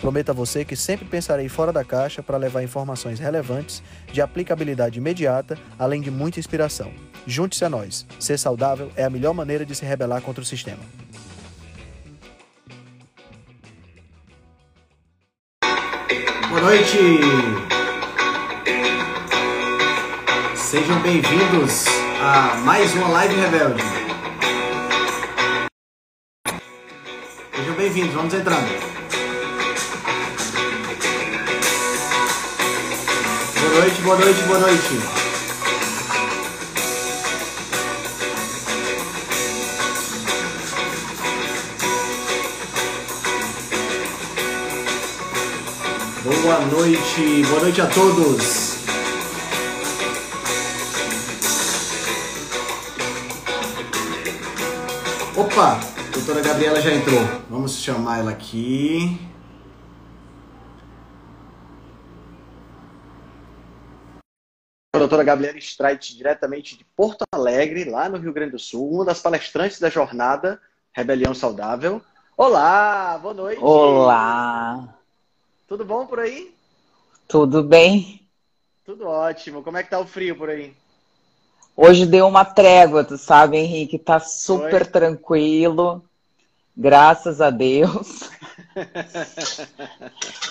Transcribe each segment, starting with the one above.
Prometo a você que sempre pensarei fora da caixa para levar informações relevantes, de aplicabilidade imediata, além de muita inspiração. Junte-se a nós. Ser saudável é a melhor maneira de se rebelar contra o sistema. Boa noite! Sejam bem-vindos a mais uma Live Rebelde. Sejam bem-vindos, vamos entrando. Noite, boa noite, boa noite. Boa noite, boa noite a todos. Opa, a doutora Gabriela já entrou. Vamos chamar ela aqui. Doutora Gabriela Streit, diretamente de Porto Alegre, lá no Rio Grande do Sul, uma das palestrantes da jornada Rebelião Saudável. Olá, boa noite. Olá. Tudo bom por aí? Tudo bem? Tudo ótimo. Como é que tá o frio por aí? Hoje deu uma trégua, tu sabe, Henrique? Tá super tranquilo. Graças a Deus.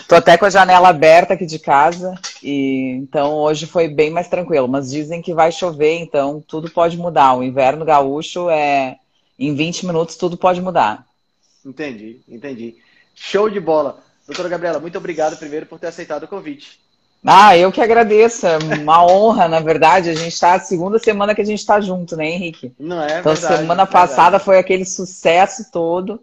Tô até com a janela aberta aqui de casa e então hoje foi bem mais tranquilo, mas dizem que vai chover, então tudo pode mudar. O inverno gaúcho é em 20 minutos tudo pode mudar. Entendi, entendi. Show de bola. Doutora Gabriela, muito obrigado primeiro por ter aceitado o convite. Ah, eu que agradeço. É uma honra, na verdade. A gente está a segunda semana que a gente está junto, né, Henrique? Não é? Então, verdade, semana verdade. passada foi aquele sucesso todo.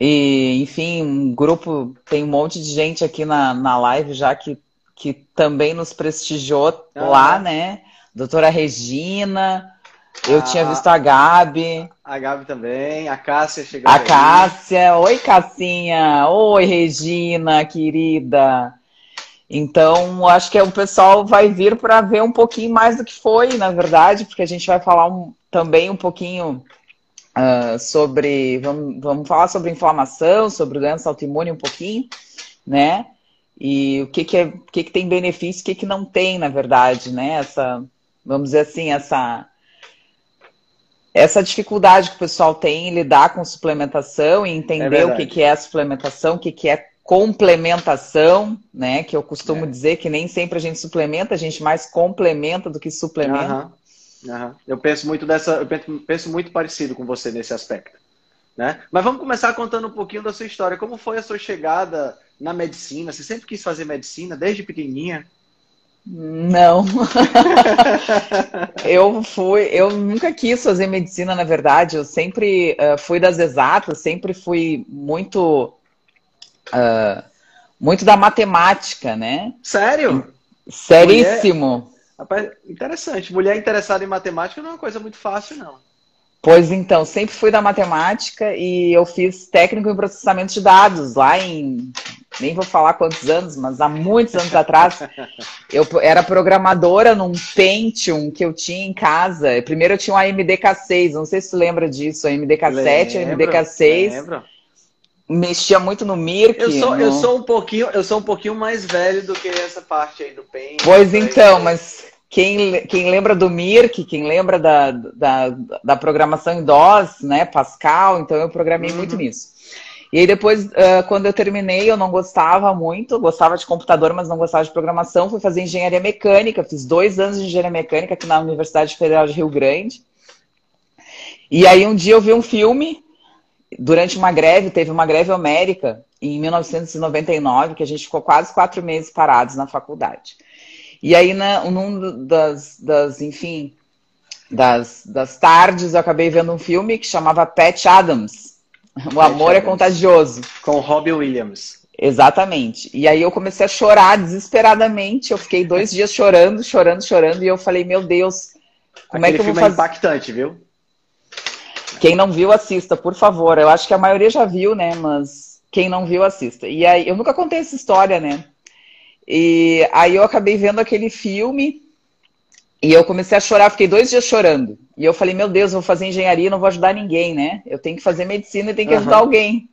E, enfim, um grupo, tem um monte de gente aqui na, na live já que, que também nos prestigiou Ah. lá, né? Doutora Regina, eu Ah. tinha visto a Gabi, A Gabi também, a Cássia chegando a aí. Cássia. Oi, Cassinha. Oi, Regina, querida. Então, acho que o pessoal vai vir para ver um pouquinho mais do que foi, na verdade, porque a gente vai falar um- também um pouquinho ah, sobre. Vamos, vamos falar sobre inflamação, sobre doença autoimune um pouquinho, né? E o que, que, é, o que, que tem benefício o que, que não tem, na verdade, né? Essa, vamos dizer assim, essa essa dificuldade que o pessoal tem em lidar com suplementação e É entender verdade. o que, que é suplementação, o que, que é complementação, né? Que eu costumo É. dizer que nem sempre a gente suplementa, a gente mais complementa do que suplementa. Aham, aham. Eu penso muito dessa, eu penso, muito parecido com você nesse aspecto, né? Mas vamos começar contando um pouquinho da sua história. Como foi a sua chegada na medicina? Você sempre quis fazer medicina desde pequenininha? Não. eu fui, eu nunca quis fazer medicina, na verdade. Eu sempre eh, fui das exatas, sempre fui muito, ah, muito da matemática, né? Sério? Seríssimo. Rapaz, interessante. Mulher interessada em matemática não é uma coisa muito fácil, não. Pois então, sempre fui da matemática e eu fiz técnico em processamento de dados lá em, nem vou falar quantos anos, mas há muitos anos atrás. Eu era programadora num Pentium que eu tinha em casa. Primeiro eu tinha um AMD-K6, não sei se tu lembra disso, AMD-K7, Lembro, AMD-K6. lembro. Mexia muito no Mirk. Eu sou, eu no- sou um pouquinho, eu sou um pouquinho mais velho do que essa parte aí do PEN. Pois então, mas quem, quem lembra do Mirk, quem lembra da, da, da programação em DOS, né, Pascal, então eu programei Uhum. muito nisso. E aí depois, ah, quando eu terminei, eu não gostava muito, gostava de computador, mas não gostava de programação, fui fazer engenharia mecânica, fiz dois anos de engenharia mecânica aqui na Universidade Federal de Rio Grande. E aí um dia eu vi um filme, durante uma greve, teve uma greve homérica, em 1999, que a gente ficou quase quatro meses parados na faculdade. E aí, na, num das, das, enfim, das, das tardes, eu acabei vendo um filme que chamava Pat Adams. O amor é Adams. contagioso. Com Robbie Williams. Exatamente. E aí eu comecei a chorar desesperadamente. Eu fiquei dois dias chorando, chorando, chorando. E eu falei, meu Deus, como Aquele é que eu vou é fazer? É impactante, viu? Quem não viu, assista, por favor. Eu acho que a maioria já viu, né? Mas quem não viu, assista. E aí, eu nunca contei essa história, né? E aí eu acabei vendo aquele filme e eu comecei a chorar, fiquei dois dias chorando. E eu falei, meu Deus, eu vou fazer engenharia, não vou ajudar ninguém, né? Eu tenho que fazer medicina e tenho que ajudar alguém.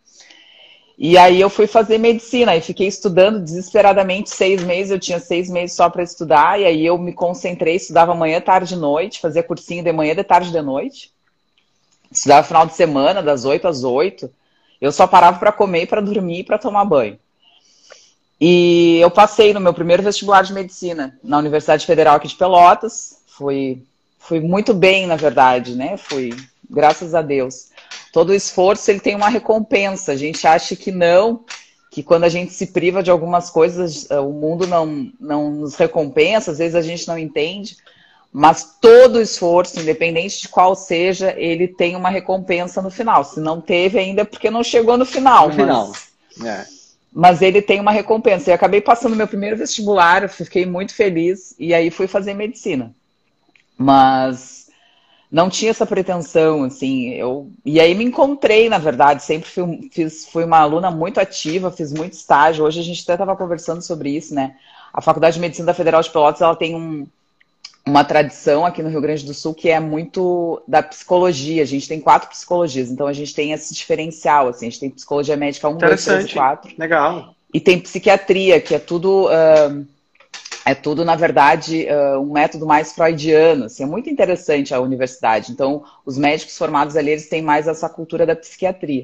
E aí eu fui fazer medicina e fiquei estudando desesperadamente seis meses. Eu tinha seis meses só para estudar e aí eu me concentrei, estudava manhã, tarde e noite, fazia cursinho de manhã, de tarde de noite. Estudava final de semana, das oito às oito. Eu só parava para comer, para dormir e para tomar banho. E eu passei no meu primeiro vestibular de medicina na Universidade Federal aqui de Pelotas. Fui, fui muito bem, na verdade, né? Fui, graças a Deus. Todo esforço ele tem uma recompensa. A gente acha que não, que quando a gente se priva de algumas coisas, o mundo não, não nos recompensa, às vezes a gente não entende. Mas todo esforço, independente de qual seja, ele tem uma recompensa no final. Se não teve ainda, é porque não chegou no final. No final. É mas ele tem uma recompensa. Eu acabei passando meu primeiro vestibular, fiquei muito feliz e aí fui fazer medicina. Mas não tinha essa pretensão, assim, eu e aí me encontrei, na verdade, sempre fui, fiz, fui uma aluna muito ativa, fiz muito estágio. Hoje a gente até estava conversando sobre isso, né? A Faculdade de Medicina da Federal de Pelotas, ela tem um, uma tradição aqui no Rio Grande do Sul que é muito da psicologia. A gente tem quatro psicologias, então a gente tem esse diferencial, assim, a gente tem psicologia médica 1, 2, 3 4. Legal. E tem psiquiatria, que é tudo, uh, é tudo, na verdade, uh, um método mais freudiano. Assim, é muito interessante a universidade. Então, os médicos formados ali, eles têm mais essa cultura da psiquiatria.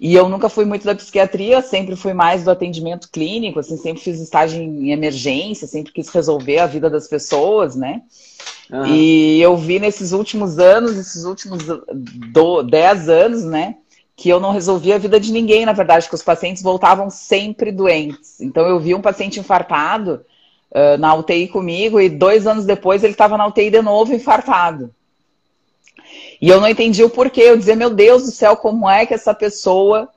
E eu nunca fui muito da psiquiatria, sempre fui mais do atendimento clínico, assim, sempre fiz estágio em emergência, sempre quis resolver a vida das pessoas, né? Uhum. E eu vi nesses últimos anos, esses últimos do, dez anos, né? Que eu não resolvia a vida de ninguém, na verdade, que os pacientes voltavam sempre doentes. Então eu vi um paciente infartado uh, na UTI comigo e dois anos depois ele estava na UTI de novo infartado. E eu não entendi o porquê. Eu dizia, meu Deus do céu, como é que essa pessoa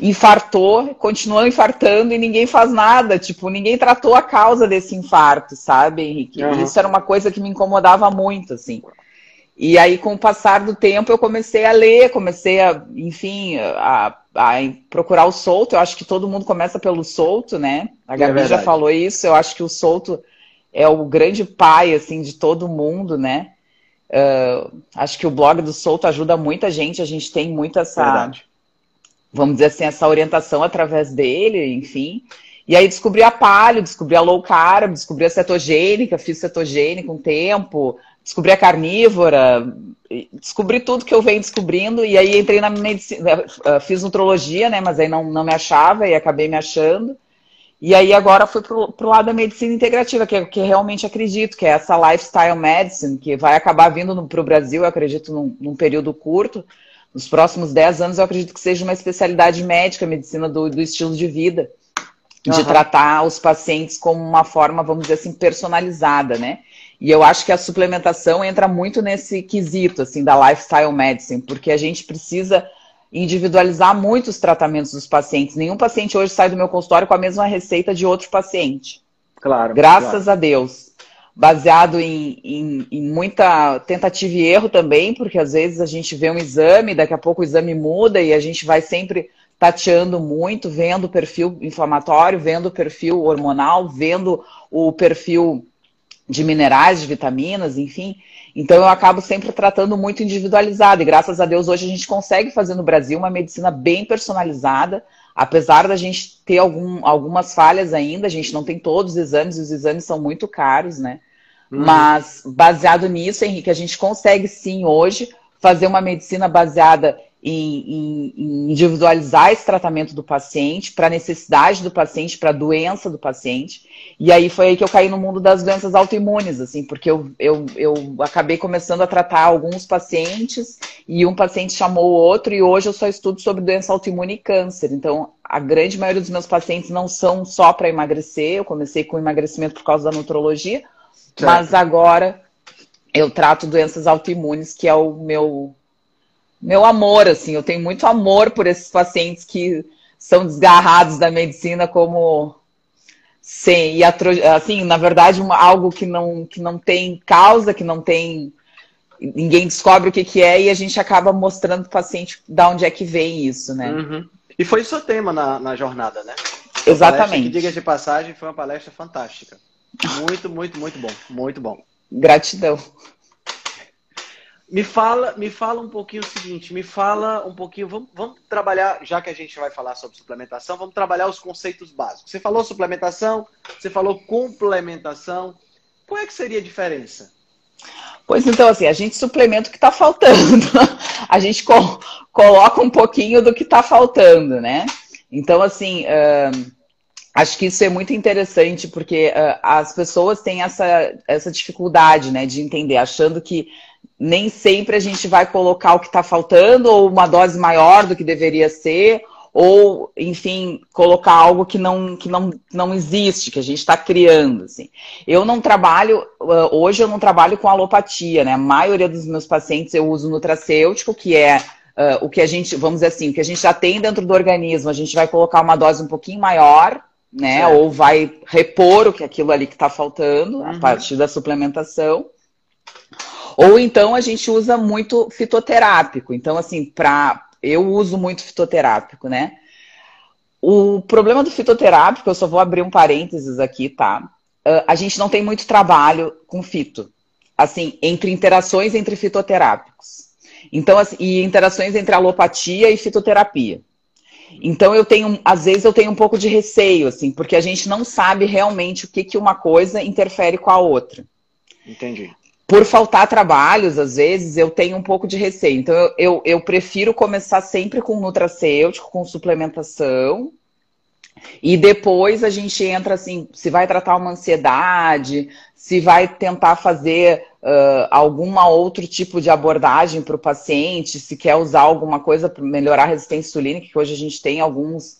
infartou, continuou infartando e ninguém faz nada? Tipo, ninguém tratou a causa desse infarto, sabe, Henrique? Uhum. Isso era uma coisa que me incomodava muito, assim. E aí, com o passar do tempo, eu comecei a ler, comecei a, enfim, a, a procurar o solto. Eu acho que todo mundo começa pelo solto, né? A Gabi é já falou isso. Eu acho que o solto é o grande pai, assim, de todo mundo, né? Uh, acho que o blog do Solto ajuda muita gente, a gente tem muito essa, Verdade. vamos dizer assim, essa orientação através dele, enfim. E aí descobri a palio, descobri a low carb, descobri a cetogênica, fiz cetogênica um tempo, descobri a carnívora, descobri tudo que eu venho descobrindo, e aí entrei na medicina, uh, fiz nutrologia, né, mas aí não, não me achava e acabei me achando. E aí agora fui pro, pro lado da medicina integrativa, que, é, que realmente acredito, que é essa lifestyle medicine, que vai acabar vindo para o Brasil, eu acredito, num, num, período curto. Nos próximos 10 anos, eu acredito que seja uma especialidade médica, medicina do, do estilo de vida. De uhum. tratar os pacientes como uma forma, vamos dizer assim, personalizada, né? E eu acho que a suplementação entra muito nesse quesito, assim, da lifestyle medicine, porque a gente precisa individualizar muito os tratamentos dos pacientes. Nenhum paciente hoje sai do meu consultório com a mesma receita de outro paciente. Claro. Graças claro. a Deus. Baseado em, em, em, muita tentativa e erro também, porque às vezes a gente vê um exame, daqui a pouco o exame muda e a gente vai sempre tateando muito, vendo o perfil inflamatório, vendo o perfil hormonal, vendo o perfil de minerais, de vitaminas, enfim. Então eu acabo sempre tratando muito individualizado. E graças a Deus hoje a gente consegue fazer no Brasil uma medicina bem personalizada, apesar da gente ter algum, algumas falhas ainda, a gente não tem todos os exames, e os exames são muito caros, né? Uhum. Mas baseado nisso, Henrique, a gente consegue sim hoje fazer uma medicina baseada em, em, individualizar esse tratamento do paciente, para a necessidade do paciente, para a doença do paciente. E aí foi aí que eu caí no mundo das doenças autoimunes, assim, porque eu, eu, eu acabei começando a tratar alguns pacientes e um paciente chamou o outro, e hoje eu só estudo sobre doença autoimune e câncer. Então, a grande maioria dos meus pacientes não são só para emagrecer, eu comecei com emagrecimento por causa da nutrologia, certo. mas agora eu trato doenças autoimunes, que é o meu meu amor, assim, eu tenho muito amor por esses pacientes que são desgarrados da medicina como Sim, e assim, na verdade, uma, algo que não, que não tem causa, que não tem. Ninguém descobre o que, que é e a gente acaba mostrando para o paciente de onde é que vem isso, né? Uhum. E foi o seu tema na, na jornada, né? Exatamente. Que, diga de passagem, foi uma palestra fantástica. Muito, muito, muito bom. Muito bom. Gratidão. Me fala, me fala um pouquinho o seguinte, me fala um pouquinho, vamos, vamos, trabalhar, já que a gente vai falar sobre suplementação, vamos trabalhar os conceitos básicos. Você falou suplementação, você falou complementação. Qual é que seria a diferença? Pois então, assim, a gente suplementa o que está faltando. a gente co coloca um pouquinho do que está faltando, né? Então, assim, acho que isso é muito interessante, porque uh, as pessoas têm essa, essa dificuldade, né, de entender, achando que nem sempre a gente vai colocar o que está faltando, ou uma dose maior do que deveria ser, ou, enfim, colocar algo que não, que não, não existe, que a gente está criando. Assim. Eu não trabalho, hoje eu não trabalho com alopatia, né? A maioria dos meus pacientes eu uso nutracêutico, que é uh, o que a gente, vamos dizer assim, o que a gente já tem dentro do organismo, a gente vai colocar uma dose um pouquinho maior, né? Ou vai repor o que aquilo ali que está faltando uhum. a partir da suplementação. Ou então a gente usa muito fitoterápico. Então, assim, para eu uso muito fitoterápico, né? O problema do fitoterápico, eu só vou abrir um parênteses aqui, tá? Uh, a gente não tem muito trabalho com fito. Assim, entre interações entre fitoterápicos. Então, assim, e interações entre alopatia e fitoterapia. Então eu tenho, às vezes eu tenho um pouco de receio, assim, porque a gente não sabe realmente o que, que uma coisa interfere com a outra. Entendi por faltar trabalhos, às vezes, eu tenho um pouco de receio. Então, eu, eu, eu prefiro começar sempre com nutracêutico, com suplementação. E depois a gente entra assim, se vai tratar uma ansiedade, se vai tentar fazer uh, outro tipo de abordagem para o paciente, se quer usar alguma coisa para melhorar a resistência insulínica, que hoje a gente tem alguns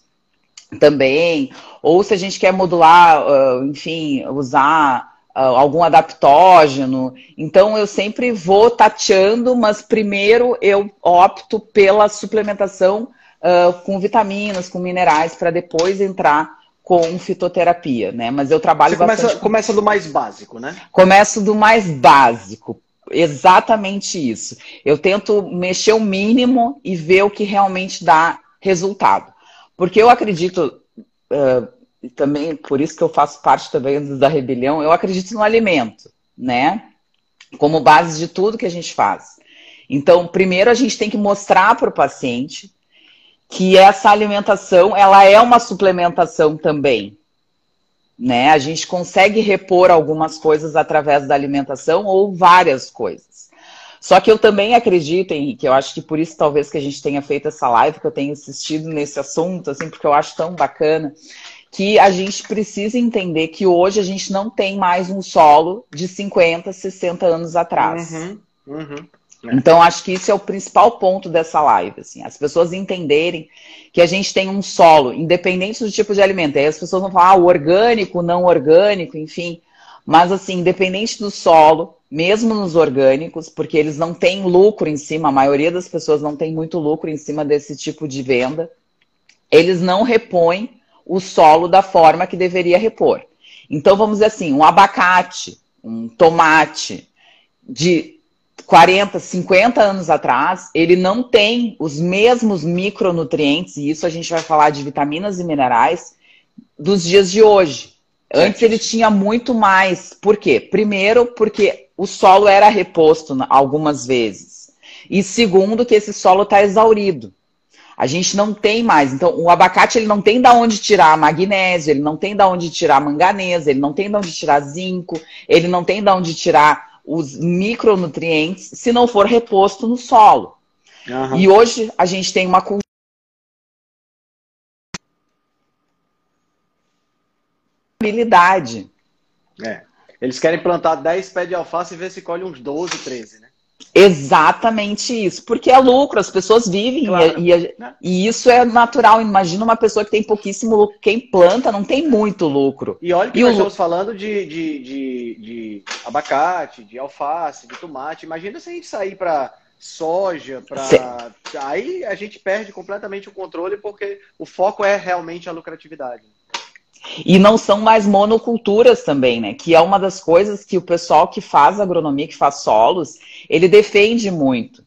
também, ou se a gente quer modular, uh, enfim, usar algum adaptógeno. Então eu sempre vou tateando, mas primeiro eu opto pela suplementação uh, com vitaminas, com minerais, para depois entrar com fitoterapia, né? Mas eu trabalho Você começa, bastante... começa do mais básico, né? Começo do mais básico. Exatamente isso. Eu tento mexer o mínimo e ver o que realmente dá resultado. Porque eu acredito, uh, e também por isso que eu faço parte também da rebelião, eu acredito no alimento, né? Como base de tudo que a gente faz. Então, primeiro a gente tem que mostrar para o paciente que essa alimentação, ela é uma suplementação também. Né? A gente consegue repor algumas coisas através da alimentação ou várias coisas. Só que eu também acredito, Henrique, eu acho que por isso talvez que a gente tenha feito essa live, que eu tenha insistido nesse assunto, assim, porque eu acho tão bacana, que a gente precisa entender que hoje a gente não tem mais um solo de 50, 60 anos atrás. Uhum, uhum. Então, acho que isso é o principal ponto dessa live. Assim, as pessoas entenderem que a gente tem um solo, independente do tipo de alimento. Aí as pessoas vão falar, ah, orgânico, não orgânico, enfim. Mas, assim, independente do solo, mesmo nos orgânicos, porque eles não têm lucro em cima, a maioria das pessoas não tem muito lucro em cima desse tipo de venda, eles não repõem o solo da forma que deveria repor. Então, vamos dizer assim, um abacate, um tomate de 40, 50 anos atrás, ele não tem os mesmos micronutrientes, e isso a gente vai falar de vitaminas e minerais, dos dias de hoje. Antes ele tinha muito mais. Por quê? Primeiro, porque o solo era reposto algumas vezes. E segundo, que esse solo está exaurido. A gente não tem mais. Então, o abacate ele não tem da onde tirar magnésio, ele não tem da onde tirar manganesa, ele não tem da onde tirar zinco, ele não tem da onde tirar os micronutrientes se não for reposto no solo. Uhum. E hoje a gente tem uma cultura habilidade. É. Eles querem plantar 10 pés de alface e ver se colhe uns 12, 13, né? Exatamente isso, porque é lucro, as pessoas vivem claro. e, e, né? e, isso é natural. Imagina uma pessoa que tem pouquíssimo lucro, quem planta não tem muito lucro. E olha que e nós o... estamos falando de, de, de, de, abacate, de alface, de tomate. Imagina se a gente sair para soja, para. Aí a gente perde completamente o controle porque o foco é realmente a lucratividade. E não são mais monoculturas também, né? Que é uma das coisas que o pessoal que faz agronomia, que faz solos, ele defende muito.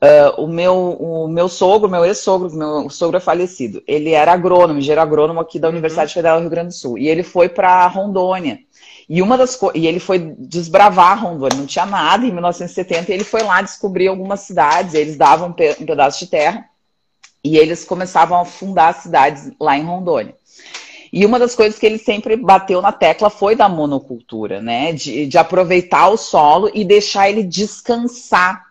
Uh, o, meu, o meu sogro, meu ex-sogro, meu sogro é falecido, ele era agrônomo, engenheiro agrônomo aqui da uhum. Universidade Federal do Rio Grande do Sul. E ele foi para Rondônia. E uma das e ele foi desbravar Rondônia, não tinha nada em 1970, e ele foi lá descobrir algumas cidades, eles davam um pedaço de terra e eles começavam a fundar cidades lá em Rondônia. E uma das coisas que ele sempre bateu na tecla foi da monocultura, né? De, de aproveitar o solo e deixar ele descansar.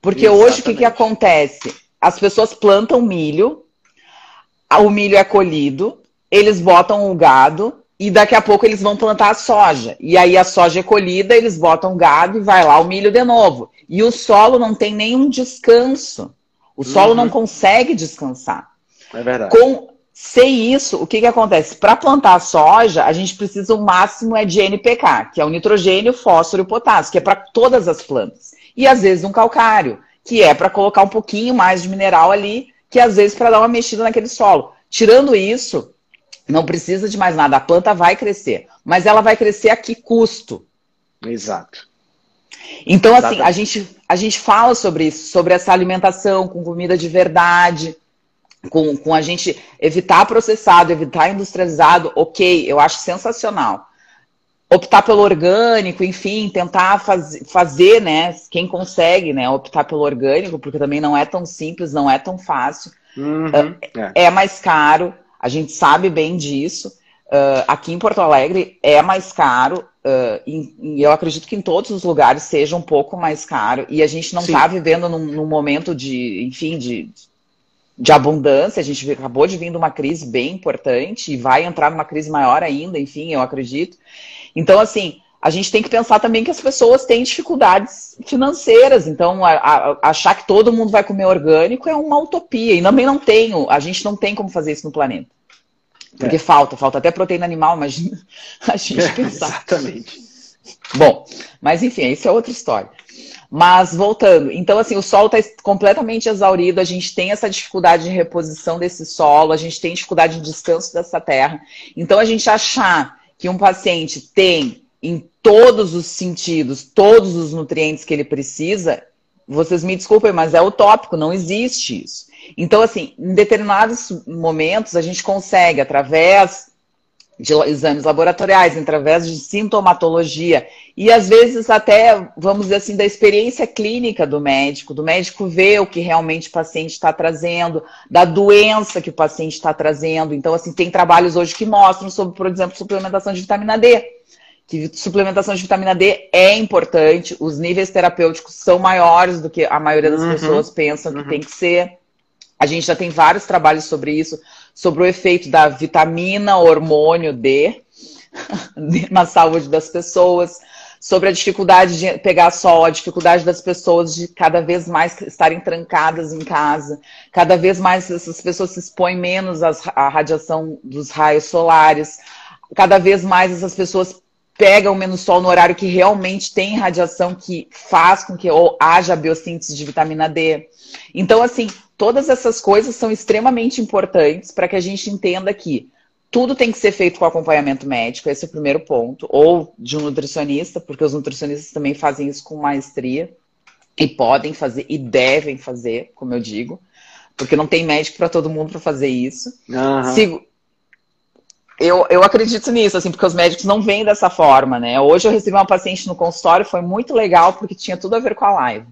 Porque Exatamente. hoje o que, que acontece? As pessoas plantam milho, o milho é colhido, eles botam o gado e daqui a pouco eles vão plantar a soja. E aí a soja é colhida, eles botam o gado e vai lá o milho de novo. E o solo não tem nenhum descanso. O solo uhum. não consegue descansar. É verdade. Com, sem isso, o que, que acontece? Para plantar soja, a gente precisa o máximo é de NPK, que é o nitrogênio, fósforo e potássio, que é para todas as plantas. E às vezes um calcário, que é para colocar um pouquinho mais de mineral ali, que às vezes para dar uma mexida naquele solo. Tirando isso, não precisa de mais nada. A planta vai crescer, mas ela vai crescer a que custo? Exato. Então, assim, a gente, a gente fala sobre isso, sobre essa alimentação com comida de verdade, com, com a gente evitar processado, evitar industrializado, ok, eu acho sensacional. Optar pelo orgânico, enfim, tentar faz, fazer, né? Quem consegue, né? Optar pelo orgânico, porque também não é tão simples, não é tão fácil. Uhum, é. é. mais caro, a gente sabe bem disso. Uh, aqui em Porto Alegre é mais caro, uh, e, e, eu acredito que em todos os lugares seja um pouco mais caro, e a gente não está vivendo num, num, momento de, enfim, de, de abundância, a gente acabou de vir de uma crise bem importante e vai entrar numa crise maior ainda, enfim, eu acredito. Então, assim, a gente tem que pensar também que as pessoas têm dificuldades financeiras, então a, a, achar que todo mundo vai comer orgânico é uma utopia, e também não tem, a gente não tem como fazer isso no planeta. Porque é. falta, falta até proteína animal, imagina a gente é, pensar. Exatamente. Bom, mas enfim, isso é outra história. Mas voltando, então assim, o solo está completamente exaurido, a gente tem essa dificuldade de reposição desse solo, a gente tem dificuldade de descanso dessa terra. Então a gente achar que um paciente tem em todos os sentidos, todos os nutrientes que ele precisa, vocês me desculpem, mas é utópico, não existe isso. Então, assim, em determinados momentos a gente consegue, através de exames laboratoriais, através de sintomatologia e às vezes até, vamos dizer assim, da experiência clínica do médico, do médico ver o que realmente o paciente está trazendo, da doença que o paciente está trazendo. Então, assim, tem trabalhos hoje que mostram sobre, por exemplo, suplementação de vitamina D. Que suplementação de vitamina D é importante, os níveis terapêuticos são maiores do que a maioria das uhum, pessoas pensam que uhum. tem que ser. A gente já tem vários trabalhos sobre isso, sobre o efeito da vitamina hormônio D na saúde das pessoas, sobre a dificuldade de pegar sol, a dificuldade das pessoas de cada vez mais estarem trancadas em casa, cada vez mais essas pessoas se expõem menos à radiação dos raios solares, cada vez mais essas pessoas pegam menos sol no horário que realmente tem radiação que faz com que haja biossíntese de vitamina D. Então, assim, todas essas coisas são extremamente importantes para que a gente entenda que tudo tem que ser feito com acompanhamento médico, esse é o primeiro ponto, ou de um nutricionista, porque os nutricionistas também fazem isso com maestria e podem fazer e devem fazer, como eu digo, porque não tem médico para todo mundo para fazer isso. Uhum. Sigo... Eu, eu acredito nisso, assim, porque os médicos não vêm dessa forma, né? Hoje eu recebi uma paciente no consultório, foi muito legal, porque tinha tudo a ver com a live.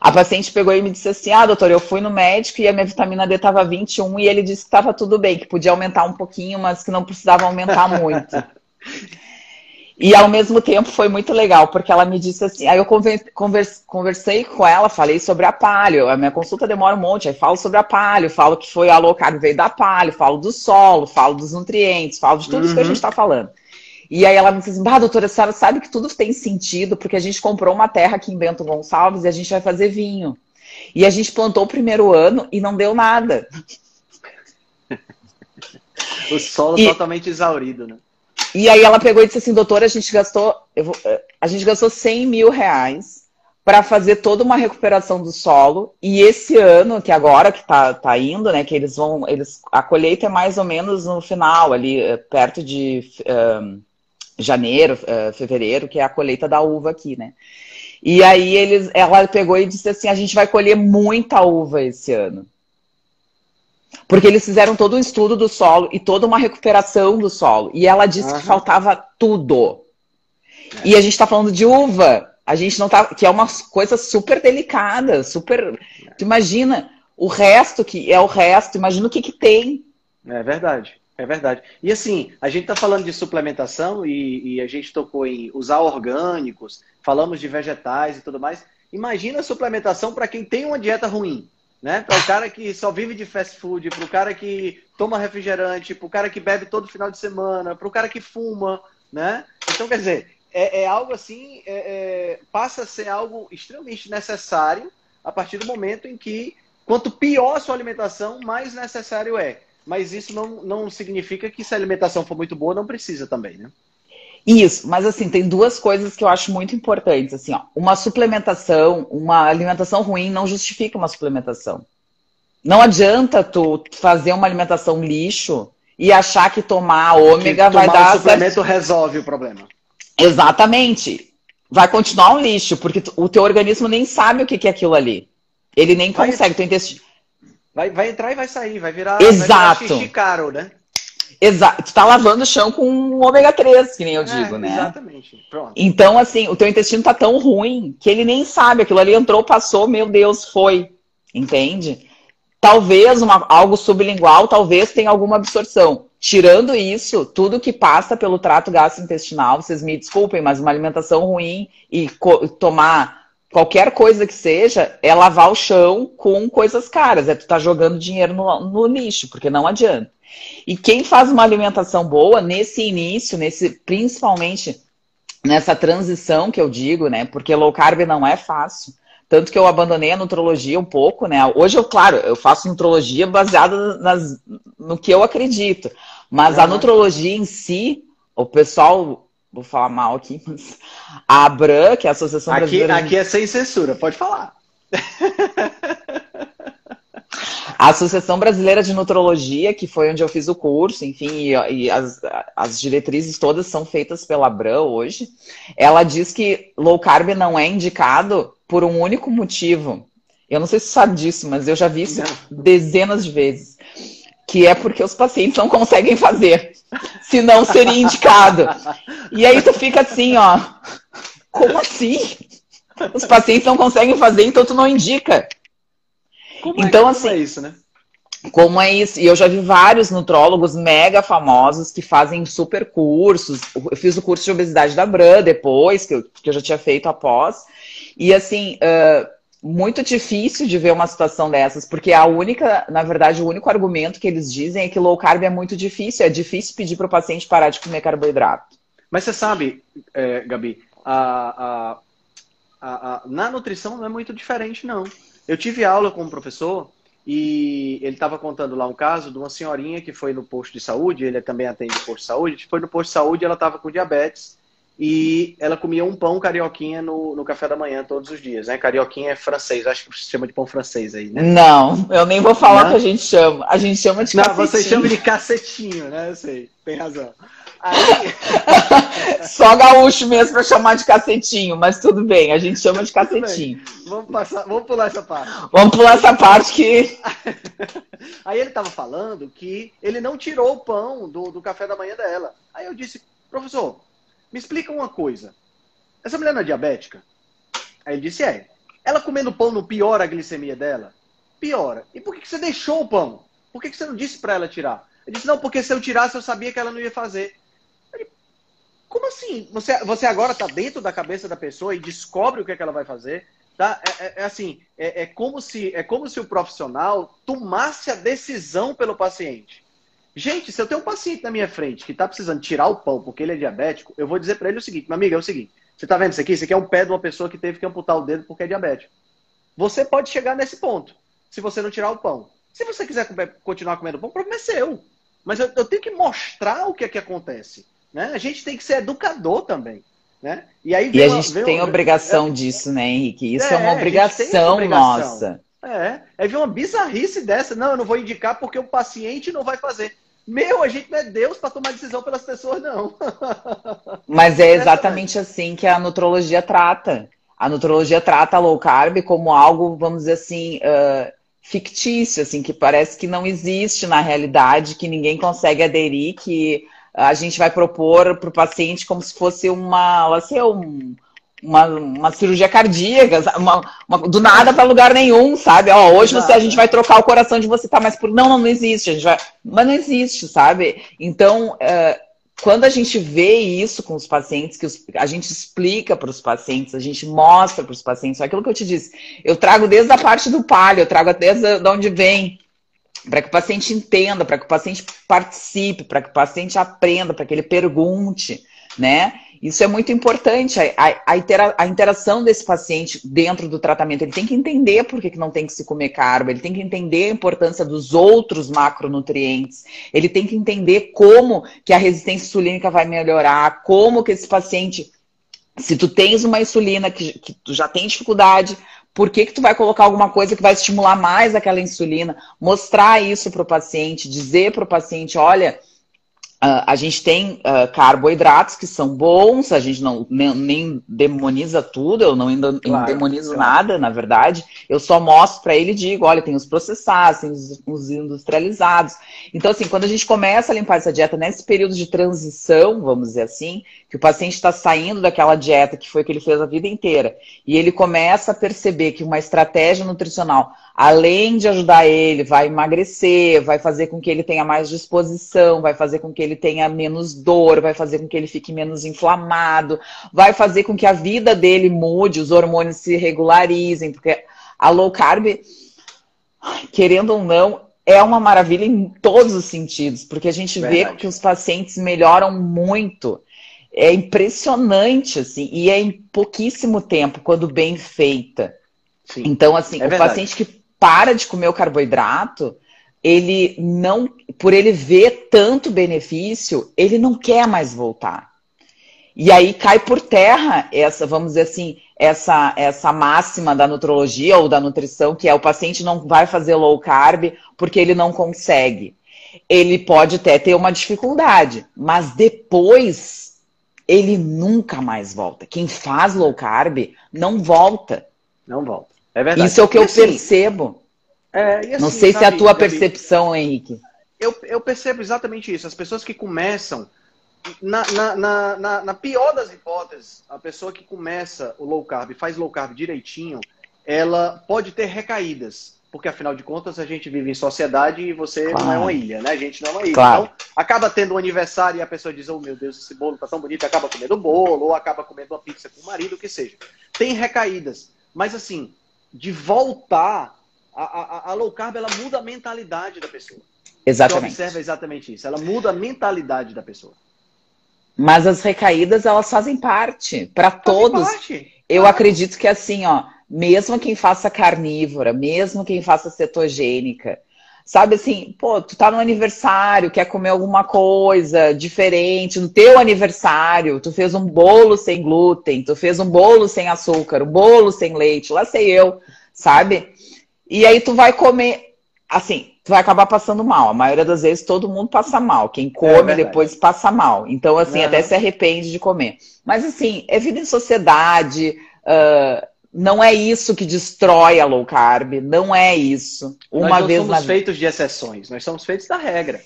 A paciente pegou e me disse assim: Ah, doutor, eu fui no médico e a minha vitamina D estava 21 e ele disse que estava tudo bem, que podia aumentar um pouquinho, mas que não precisava aumentar muito. E ao mesmo tempo foi muito legal, porque ela me disse assim, aí eu conversei com ela, falei sobre a palio, a minha consulta demora um monte, aí falo sobre a palio, falo que foi alocado, veio da palio, falo do solo, falo dos nutrientes, falo de tudo uhum. isso que a gente está falando. E aí ela me disse assim, bah, doutora, a senhora sabe que tudo tem sentido, porque a gente comprou uma terra aqui em Bento Gonçalves e a gente vai fazer vinho. E a gente plantou o primeiro ano e não deu nada. o solo e, totalmente exaurido, né? E aí ela pegou e disse assim, doutora, a gente gastou, vou, a gente gastou 100 mil reais para fazer toda uma recuperação do solo. E esse ano, que agora que está tá indo, né, que eles vão, eles, a colheita é mais ou menos no final, ali eh, perto de um, janeiro, uh, fevereiro, que é a colheita da uva aqui, né? E aí eles, ela pegou e disse assim, a gente vai colher muita uva esse ano. Porque eles fizeram todo um estudo do solo e toda uma recuperação do solo. E ela disse uhum. que faltava tudo. É. E a gente está falando de uva. A gente não tá. Que é uma coisa super delicada, super. Tu imagina o resto que é o resto, imagina o que, que tem. É verdade. É verdade. E assim, a gente está falando de suplementação e, e, a gente tocou em usar orgânicos, falamos de vegetais e tudo mais. Imagina a suplementação para quem tem uma dieta ruim, né? Para o cara que só vive de fast food, para o cara que toma refrigerante, para o cara que bebe todo final de semana, para o cara que fuma, né? Então, quer dizer, é, é algo assim, é, é, passa a ser algo extremamente necessário a partir do momento em que, quanto pior a sua alimentação, mais necessário é. Mas isso não, não significa que se a alimentação for muito boa, não precisa também, né? Isso, mas assim, tem duas coisas que eu acho muito importantes. Assim, ó, uma suplementação, uma alimentação ruim não justifica uma suplementação. Não adianta tu fazer uma alimentação lixo e achar que tomar ômega que vai tomar dar. O suplemento resolve o problema. Exatamente. Vai continuar um lixo, porque o teu organismo nem sabe o que é aquilo ali. Ele nem consegue. Teu intestino... vai, vai entrar e vai sair, vai virar, Exato. Vai virar xixi caro, né? Exato. Tu tá lavando o chão com um ômega 3, que nem eu é, digo, né? Exatamente. Pronto. Então, assim, o teu intestino tá tão ruim que ele nem sabe. Aquilo ali entrou, passou, meu Deus, foi. Entende? Talvez uma, algo sublingual, talvez tenha alguma absorção. Tirando isso, tudo que passa pelo trato gastrointestinal, vocês me desculpem, mas uma alimentação ruim e tomar qualquer coisa que seja, é lavar o chão com coisas caras. É tu tá jogando dinheiro no, no lixo, porque não adianta. E quem faz uma alimentação boa, nesse início, nesse principalmente nessa transição que eu digo, né? Porque low carb não é fácil. Tanto que eu abandonei a nutrologia um pouco, né? Hoje eu, claro, eu faço nutrologia baseada nas, no que eu acredito. Mas uhum. a nutrologia em si, o pessoal, vou falar mal aqui, mas a ABRAM, que é a Associação aqui, Brasileira... Aqui é sem censura, pode falar. A Associação Brasileira de Nutrologia, que foi onde eu fiz o curso, enfim, e, e as, as, diretrizes todas são feitas pela Abram hoje, ela diz que low carb não é indicado por um único motivo. Eu não sei se você sabe disso, mas eu já vi isso não. dezenas de vezes. Que é porque os pacientes não conseguem fazer. Se não seria indicado. E aí tu fica assim, ó. Como assim? Os pacientes não conseguem fazer, então tu não indica. Como é então, é, assim, como é isso, né? Como é isso? E eu já vi vários nutrólogos mega famosos que fazem super cursos. Eu fiz o curso de obesidade da Bran depois, que eu, que eu já tinha feito após. E assim, uh, muito difícil de ver uma situação dessas, porque a única, na verdade, o único argumento que eles dizem é que low carb é muito difícil. É difícil pedir para o paciente parar de comer carboidrato. Mas você sabe, é, Gabi, a, a, a, na nutrição não é muito diferente, não. Eu tive aula com um professor e ele estava contando lá um caso de uma senhorinha que foi no posto de saúde, ele também atende posto de saúde, foi no posto de saúde ela estava com diabetes e ela comia um pão carioquinha no, no café da manhã todos os dias, né? Carioquinha é francês, acho que se chama de pão francês aí, né? Não, eu nem vou falar o que a gente chama. A gente chama de Não, cacetinho. você chama de cacetinho, né? Eu sei, tem razão. Aí... Só gaúcho mesmo para chamar de cacetinho, mas tudo bem, a gente chama de cacetinho. Vamos, passar, vamos pular essa parte. Vamos pular essa parte que. Aí ele estava falando que ele não tirou o pão do, do café da manhã dela. Aí eu disse, professor, me explica uma coisa. Essa mulher não é diabética? Aí ele disse, é. Ela comendo pão não piora a glicemia dela? Piora. E por que, que você deixou o pão? Por que, que você não disse para ela tirar? Ele disse, não, porque se eu tirasse eu sabia que ela não ia fazer. Como assim? Você, você agora está dentro da cabeça da pessoa e descobre o que, é que ela vai fazer? Tá? É, é, é assim, é, é, como se, é como se o profissional tomasse a decisão pelo paciente. Gente, se eu tenho um paciente na minha frente que está precisando tirar o pão porque ele é diabético, eu vou dizer para ele o seguinte, meu amigo, é o seguinte, você está vendo isso aqui? Isso aqui é um pé de uma pessoa que teve que amputar o dedo porque é diabético. Você pode chegar nesse ponto, se você não tirar o pão. Se você quiser continuar comendo pão, o problema é seu. Mas eu, eu tenho que mostrar o que é que acontece. Né? A gente tem que ser educador também. Né? E, aí e a gente uma, tem uma, obrigação é, disso, né, Henrique? Isso é, é uma obrigação, obrigação nossa. É, aí vem uma bizarrice dessa. Não, eu não vou indicar porque o paciente não vai fazer. Meu, a gente não é Deus para tomar decisão pelas pessoas, não. Mas é exatamente assim que a nutrologia trata. A nutrologia trata a low carb como algo, vamos dizer assim, uh, fictício, assim, que parece que não existe na realidade, que ninguém consegue aderir, que a gente vai propor para o paciente como se fosse uma, assim, um, uma, uma cirurgia cardíaca, uma, uma, do nada para lugar nenhum, sabe? Ó, hoje você, a gente vai trocar o coração de você, tá? Mas por não, não, não existe, a gente vai, mas não existe, sabe? Então, uh, quando a gente vê isso com os pacientes, que os, a gente explica para os pacientes, a gente mostra para os pacientes, aquilo que eu te disse, eu trago desde a parte do palio, eu trago desde de onde vem, para que o paciente entenda, para que o paciente participe, para que o paciente aprenda, para que ele pergunte, né? Isso é muito importante, a, a, a, interação desse paciente dentro do tratamento. Ele tem que entender por que, que não tem que se comer carbo, ele tem que entender a importância dos outros macronutrientes, ele tem que entender como que a resistência insulínica vai melhorar, como que esse paciente, se tu tens uma insulina que, que tu já tem dificuldade, por que, que tu vai colocar alguma coisa que vai estimular mais aquela insulina? Mostrar isso para o paciente, dizer para o paciente, olha, Uh, a gente tem uh, carboidratos que são bons, a gente não nem, nem demoniza tudo, eu não claro, demonizo claro. nada, na verdade. Eu só mostro para ele e digo, olha, tem os processados, tem os, os, industrializados. Então, assim, quando a gente começa a limpar essa dieta nesse período de transição, vamos dizer assim, que o paciente está saindo daquela dieta que foi que ele fez a vida inteira, e ele começa a perceber que uma estratégia nutricional além de ajudar ele, vai emagrecer, vai fazer com que ele tenha mais disposição, vai fazer com que ele tenha menos dor, vai fazer com que ele fique menos inflamado, vai fazer com que a vida dele mude, os hormônios se regularizem, porque a low carb, querendo ou não, é uma maravilha em todos os sentidos, porque a gente Verdade. vê que os pacientes melhoram muito. É impressionante, assim, e é em pouquíssimo tempo, quando bem feita. Sim. Então, assim, é o paciente que para de comer o carboidrato, ele não, por ele ver tanto benefício, ele não quer mais voltar. E aí cai por terra essa, vamos dizer assim, essa, essa máxima da nutrologia ou da nutrição, que é o paciente não vai fazer low carb porque ele não consegue. Ele pode até ter uma dificuldade, mas depois ele nunca mais volta. Quem faz low carb não volta. Não volta. É verdade. Isso é o que e eu assim, percebo. É, assim, Não sei sabe, se é a tua Gabi, percepção, Henrique. Eu, eu percebo exatamente isso. As pessoas que começam, na, na, na, na, pior das hipóteses, a pessoa que começa o low carb, faz low carb direitinho, ela pode ter recaídas. Porque, afinal de contas, a gente vive em sociedade e você claro. não é uma ilha, né? A gente não é uma ilha. Claro. Então, acaba tendo um aniversário e a pessoa diz, oh meu Deus, esse bolo tá tão bonito, acaba comendo bolo, ou acaba comendo uma pizza com o marido, o que seja. Tem recaídas. Mas, assim, de voltar. A, a, a, low carb ela muda a mentalidade da pessoa. Exatamente. Você observa exatamente isso. Ela muda a mentalidade da pessoa. Mas as recaídas elas fazem parte para todos. Parte. Eu ah. acredito que assim, ó, mesmo quem faça carnívora, mesmo quem faça cetogênica, sabe assim, pô, tu tá no aniversário, quer comer alguma coisa diferente, no teu aniversário, tu fez um bolo sem glúten, tu fez um bolo sem açúcar, um bolo sem leite, lá sei eu, sabe? E aí tu vai comer, assim, tu vai acabar passando mal. A maioria das vezes todo mundo passa mal. Quem é come é depois passa mal. Então, assim, uhum. até se arrepende de comer. Mas, assim, é vida em sociedade. Uh, não é isso que destrói a low carb, não é isso. Uma nós não vez somos na... feitos de exceções, nós somos feitos da regra.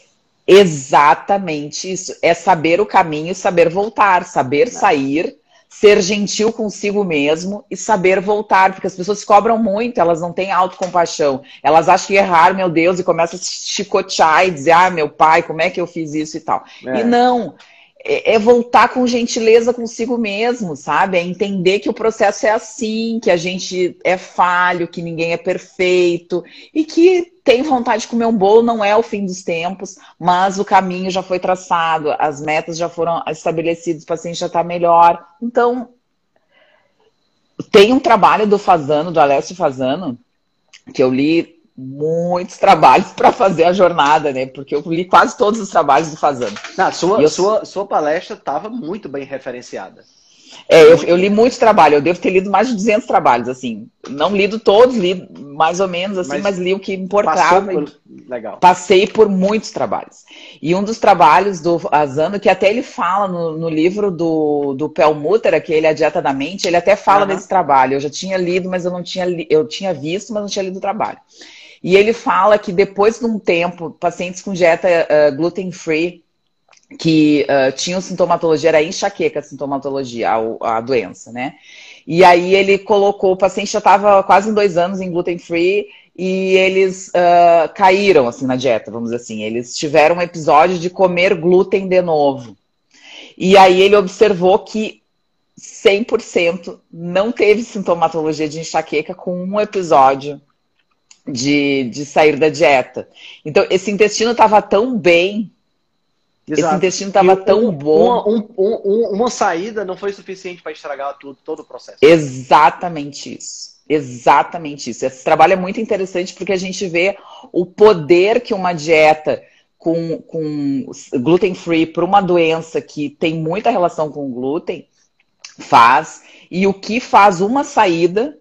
Exatamente isso. É saber o caminho saber voltar, saber sair, ser gentil consigo mesmo e saber voltar, porque as pessoas cobram muito, elas não têm autocompaixão. Elas acham que errar, meu Deus, e começam a se chicotear e dizer, ah, meu pai, como é que eu fiz isso e tal. É. E não, é, é voltar com gentileza consigo mesmo, sabe? É entender que o processo é assim, que a gente é falho, que ninguém é perfeito e que tem vontade de comer um bolo não é o fim dos tempos, mas o caminho já foi traçado, as metas já foram estabelecidas, o paciente já está melhor. Então, tem um trabalho do Fazano, do Alessio Fazano, que eu li muitos trabalhos para fazer a jornada, né? Porque eu li quase todos os trabalhos do Fazano. Não, sua, eu... sua, sua palestra estava muito bem referenciada. É, eu, eu, li muito trabalho, eu devo ter lido mais de 200 trabalhos, assim. Não lido todos, li mais ou menos, assim, mas, mas li o que importava. Por... Legal. Passei por muitos trabalhos. E um dos trabalhos do Azano, que até ele fala no, no livro do, do Pelmutter, aquele A Dieta da Mente, ele até fala uhum. desse trabalho. Eu já tinha lido, mas eu não tinha, li... eu tinha visto, mas não tinha lido o trabalho. E ele fala que depois de um tempo, pacientes com dieta uh, gluten-free, que uh, tinham sintomatologia, era enxaqueca a sintomatologia, a, a, doença, né? E aí ele colocou, o paciente já estava quase dois anos em gluten free e eles uh, caíram assim na dieta, vamos dizer assim. Eles tiveram um episódio de comer glúten de novo. E aí ele observou que 100% não teve sintomatologia de enxaqueca com um episódio de, de sair da dieta. Então, esse intestino estava tão bem Exato. Esse intestino estava tão bom. Uma, um, um, uma, saída não foi suficiente para estragar tudo, todo o processo. Exatamente isso. Exatamente isso. Esse trabalho é muito interessante porque a gente vê o poder que uma dieta com, com gluten free para uma doença que tem muita relação com glúten faz e o que faz uma saída,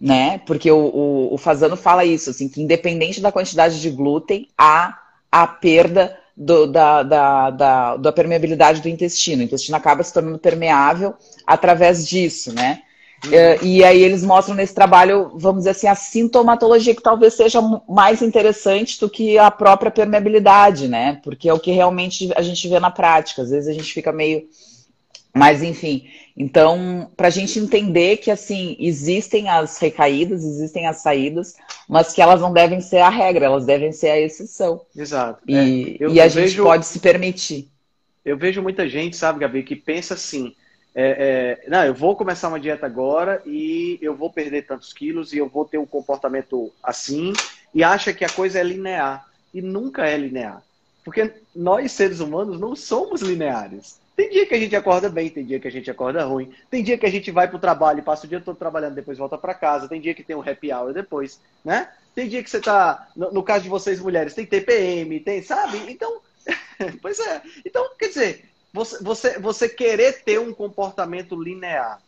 né? Porque o, o, o Fazano fala isso, assim, que independente da quantidade de glúten, há a perda do, da, da, da, da, permeabilidade do intestino. O intestino acaba se tornando permeável através disso, né? Uhum. Uh, e aí eles mostram nesse trabalho, vamos dizer assim, a sintomatologia que talvez seja mais interessante do que a própria permeabilidade, né? Porque é o que realmente a gente vê na prática. Às vezes a gente fica meio. Mas, enfim, então, para a gente entender que, assim, existem as recaídas, existem as saídas, mas que elas não devem ser a regra, elas devem ser a exceção. Exato. E, é, eu, e a gente vejo, pode se permitir. Eu vejo muita gente, sabe, Gabi, que pensa assim, é, é, não, eu vou começar uma dieta agora e eu vou perder tantos quilos e eu vou ter um comportamento assim, e acha que a coisa é linear. E nunca é linear. Porque nós, seres humanos, não somos lineares. Tem dia que a gente acorda bem, tem dia que a gente acorda ruim, tem dia que a gente vai para o trabalho e passa o dia todo trabalhando, depois volta para casa, tem dia que tem um happy hour depois, né? Tem dia que você tá, no, no caso de vocês mulheres, tem TPM, tem, sabe? Então, pois é. Então, quer dizer, você, você, você querer ter um comportamento linear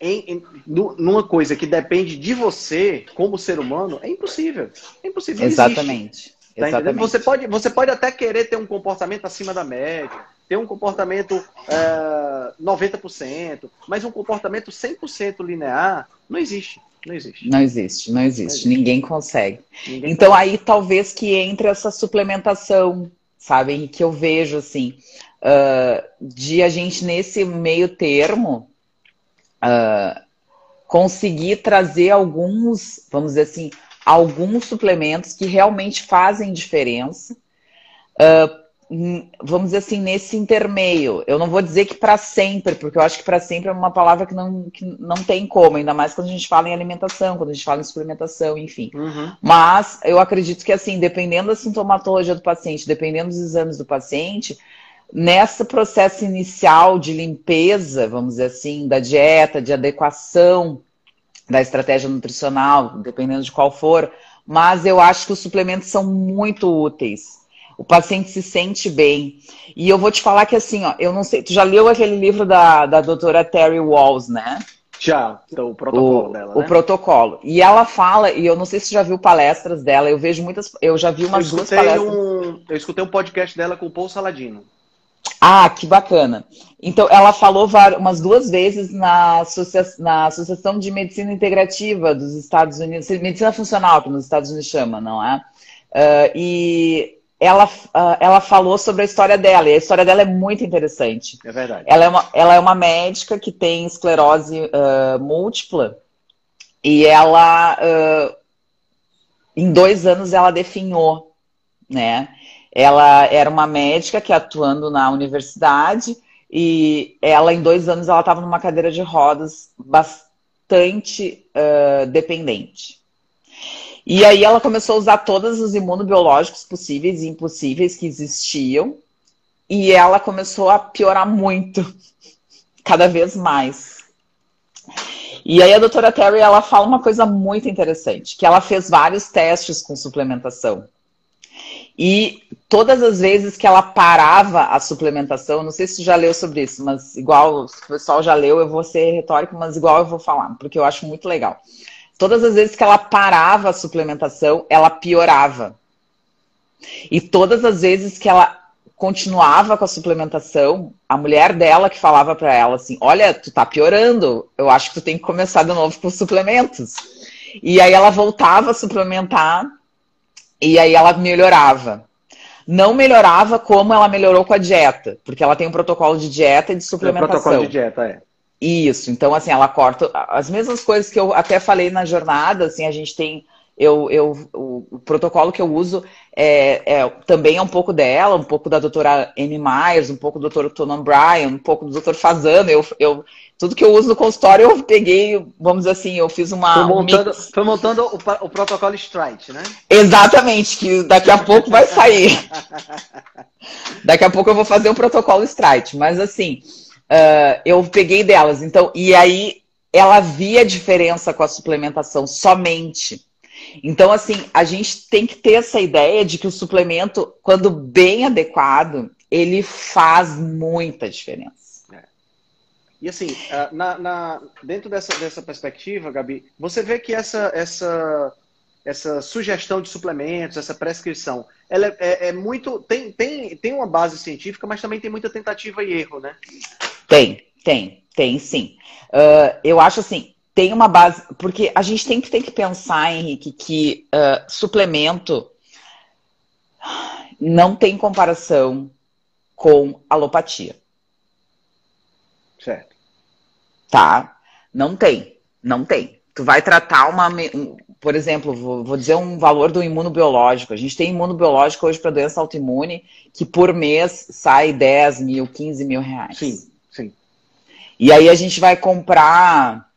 em, em, numa coisa que depende de você, como ser humano, é impossível. É impossível. Exatamente. Tá Exatamente. Você pode, você pode até querer ter um comportamento acima da média, ter um comportamento é, 90%, mas um comportamento 100% linear não existe. Não existe. Não existe, não existe. Não existe. Ninguém consegue. Ninguém então consegue. aí talvez que entre essa suplementação, sabe, que eu vejo assim, uh, de a gente nesse meio termo uh, conseguir trazer alguns, vamos dizer assim, alguns suplementos que realmente fazem diferença. Uh, vamos dizer assim, nesse intermeio. Eu não vou dizer que para sempre, porque eu acho que para sempre é uma palavra que não, que não tem como, ainda mais quando a gente fala em alimentação, quando a gente fala em suplementação, enfim. Uhum. Mas eu acredito que, assim, dependendo da sintomatologia do paciente, dependendo dos exames do paciente, nesse processo inicial de limpeza, vamos dizer assim, da dieta, de adequação da estratégia nutricional, dependendo de qual for, mas eu acho que os suplementos são muito úteis. O paciente se sente bem. E eu vou te falar que assim, ó, eu não sei, tu já leu aquele livro da, da doutora Terry Walls, né? Já, então, o protocolo o, dela. Né? O protocolo. E ela fala, e eu não sei se você já viu palestras dela, eu vejo muitas. Eu já vi umas duas palestras. Um, eu escutei um podcast dela com o Paul Saladino. Ah, que bacana. Então, ela falou umas duas vezes na, associa na Associação de Medicina Integrativa dos Estados Unidos, Medicina Funcional, que nos Estados Unidos chama, não é? Uh, e ela, uh, ela falou sobre a história dela, e a história dela é muito interessante. É verdade. Ela é uma, ela é uma médica que tem esclerose uh, múltipla, e ela, em dois anos, ela definhou, né? Ela era uma médica que atuando na universidade e ela, em dois anos, ela estava numa cadeira de rodas bastante uh, dependente. E aí ela começou a usar todos os imunobiológicos possíveis e impossíveis que existiam. E ela começou a piorar muito, cada vez mais. E aí a doutora Terry, ela fala uma coisa muito interessante, que ela fez vários testes com suplementação. E todas as vezes que ela parava a suplementação, não sei se você já leu sobre isso, mas igual o pessoal já leu, eu vou ser retórico, mas igual eu vou falar, porque eu acho muito legal. Todas as vezes que ela parava a suplementação, ela piorava. E todas as vezes que ela continuava com a suplementação, a mulher dela que falava para ela assim: "Olha, tu tá piorando. Eu acho que tu tem que começar de novo com os suplementos". E aí ela voltava a suplementar e aí ela melhorava. Não melhorava como ela melhorou com a dieta, porque ela tem um protocolo de dieta e de suplementação. É o protocolo de dieta, é. Isso, então assim, ela corta as mesmas coisas que eu até falei na jornada, assim, a gente tem eu, eu, o, protocolo que eu uso é, é, também é um pouco dela, um pouco da doutora Amy Myers, um pouco do doutor Tonan Bryan, um pouco do doutor Fazano. Eu, eu, tudo que eu uso no consultório eu peguei, vamos dizer assim, eu fiz uma. Foi montando, um foi montando o, o, protocolo Strike, né? Exatamente, que daqui a pouco vai sair. daqui a pouco eu vou fazer o protocolo Strike, mas assim, uh, eu peguei delas. Então, e aí ela via a diferença com a suplementação somente. Então, assim, a gente tem que ter essa ideia de que o suplemento, quando bem adequado, ele faz muita diferença. É. E assim, na, na, dentro dessa, dessa perspectiva, Gabi, você vê que essa, essa, essa sugestão de suplementos, essa prescrição, ela é, é, é muito. Tem, tem, tem uma base científica, mas também tem muita tentativa e erro, né? Tem, tem, tem sim. Uh, eu acho assim, tem uma base. Porque a gente tem que, tem que pensar, Henrique, que uh, suplemento não tem comparação com alopatia. Certo. Tá? Não tem. Não tem. Tu vai tratar uma. Por exemplo, vou, vou dizer um valor do imunobiológico. A gente tem imunobiológico hoje para doença autoimune que por mês sai 10 mil, 15 mil reais. Sim, sim. E aí a gente vai comprar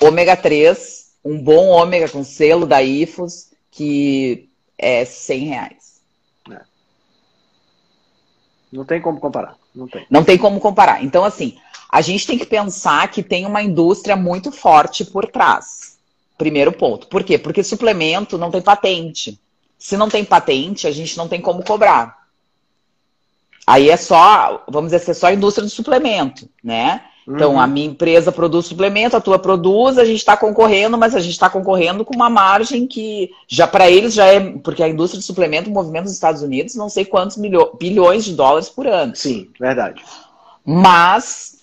ômega 3, um bom ômega com selo da IFOS, que é 100 reais. É. Não tem como comparar. Não tem. Não tem como comparar. Então, assim, a gente tem que pensar que tem uma indústria muito forte por trás. Primeiro ponto. Por quê? Porque suplemento não tem patente. Se não tem patente, a gente não tem como cobrar. Aí é só, vamos dizer, é só a indústria do suplemento, né? Então, uhum. a minha empresa produz suplemento, a tua produz, a gente está concorrendo, mas a gente está concorrendo com uma margem que já para eles já é, porque a indústria de suplemento movimenta nos Estados Unidos não sei quantos milho, bilhões de dólares por ano. Sim, verdade. Mas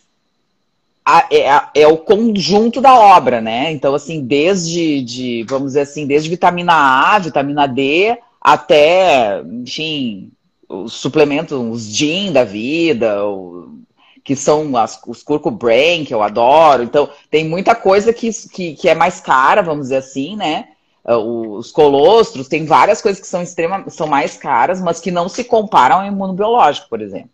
a, é, é, o conjunto da obra, né? Então, assim, desde, de, vamos dizer assim, desde vitamina A, vitamina D, até, enfim, os suplementos, os DIN da vida, o que são as, os Curco Brain, que eu adoro. Então, tem muita coisa que, que, que é mais cara, vamos dizer assim, né? Ah, os colostros, tem várias coisas que são extremamente são mais caras, mas que não se comparam ao imunobiológico, por exemplo.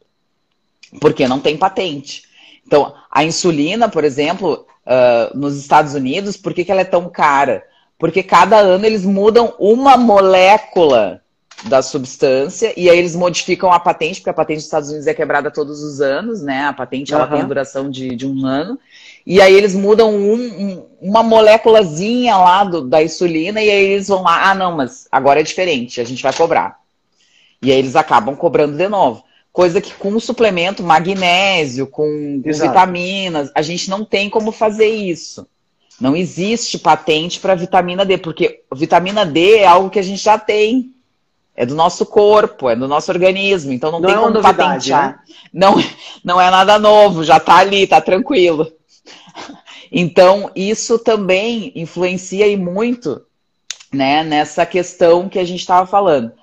Porque não tem patente. Então, a insulina, por exemplo, uh, nos Estados Unidos, por que, que ela é tão cara? Porque cada ano eles mudam uma molécula da substância, e aí eles modificam a patente, porque a patente dos Estados Unidos é quebrada todos os anos, né? A patente ela uhum. tem a duração de, de um ano. E aí eles mudam um, um, uma moléculazinha lá do, da insulina, e aí eles vão lá, ah, não, mas agora é diferente, a gente vai cobrar. E aí eles acabam cobrando de novo. Coisa que com o suplemento, magnésio, com, com vitaminas, a gente não tem como fazer isso. Não existe patente para vitamina D, porque vitamina D é algo que a gente já tem. É do nosso corpo, é do nosso organismo, então não, não tem é como patentear. Né? Não, não é nada novo, já está ali, está tranquilo. Então, isso também influencia e muito né, nessa questão que a gente estava falando.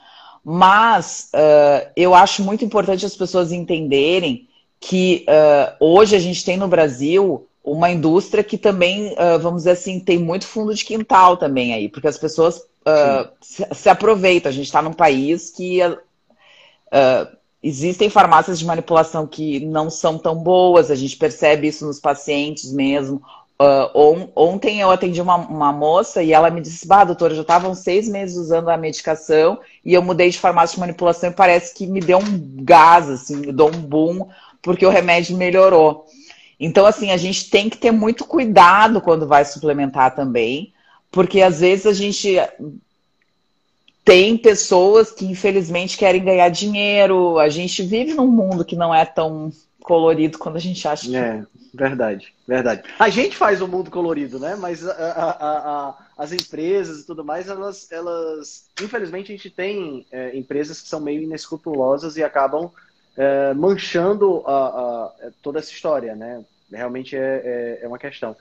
Mas uh, eu acho muito importante as pessoas entenderem que uh, hoje a gente tem no Brasil uma indústria que também, uh, vamos dizer assim, tem muito fundo de quintal também aí, porque as pessoas uh, se, se, aproveitam. A gente está num país que uh, existem farmácias de manipulação que não são tão boas, a gente percebe isso nos pacientes mesmo. On, ontem eu atendi uma, uma, moça e ela me disse: Bah, doutora, já estavam seis meses usando a medicação e eu mudei de farmácia de manipulação e parece que me deu um gás, assim, me deu um boom, porque o remédio melhorou. Então, assim, a gente tem que ter muito cuidado quando vai suplementar também, porque às vezes a gente tem pessoas que infelizmente querem ganhar dinheiro. A gente vive num mundo que não é tão colorido quando a gente acha que. É, verdade, verdade. A gente faz o um mundo colorido, né? Mas a, a, a, as empresas e tudo mais, elas, elas. Infelizmente, a gente tem é, empresas que são meio inescrupulosas e acabam é, manchando toda essa história, né? Realmente é, é, é uma questão.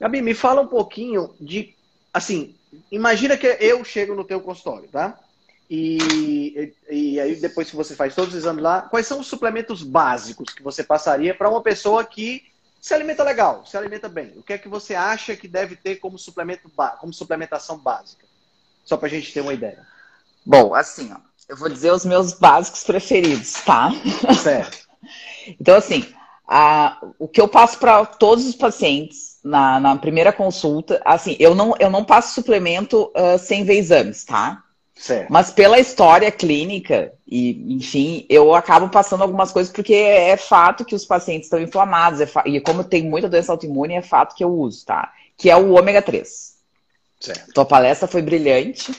Gabi, me fala um pouquinho de. Assim, imagina que eu chego no teu consultório, tá? E, e, e, aí, depois que você faz todos os exames lá, quais são os suplementos básicos que você passaria para uma pessoa que se alimenta legal, se alimenta bem? O que é que você acha que deve ter como, suplemento, como suplementação básica? Só para a gente ter uma ideia. Bom, assim, ó, eu vou dizer os meus básicos preferidos, tá? Certo. então, assim, a, o que eu passo para todos os pacientes na, na, primeira consulta, assim, eu não, eu não passo suplemento uh, sem ver exames, tá? Certo. Mas pela história clínica, e enfim, eu acabo passando algumas coisas porque é, fato que os pacientes estão inflamados, é e como tem muita doença autoimune, é fato que eu uso, tá? Que é o ômega 3. Certo. Tua palestra foi brilhante.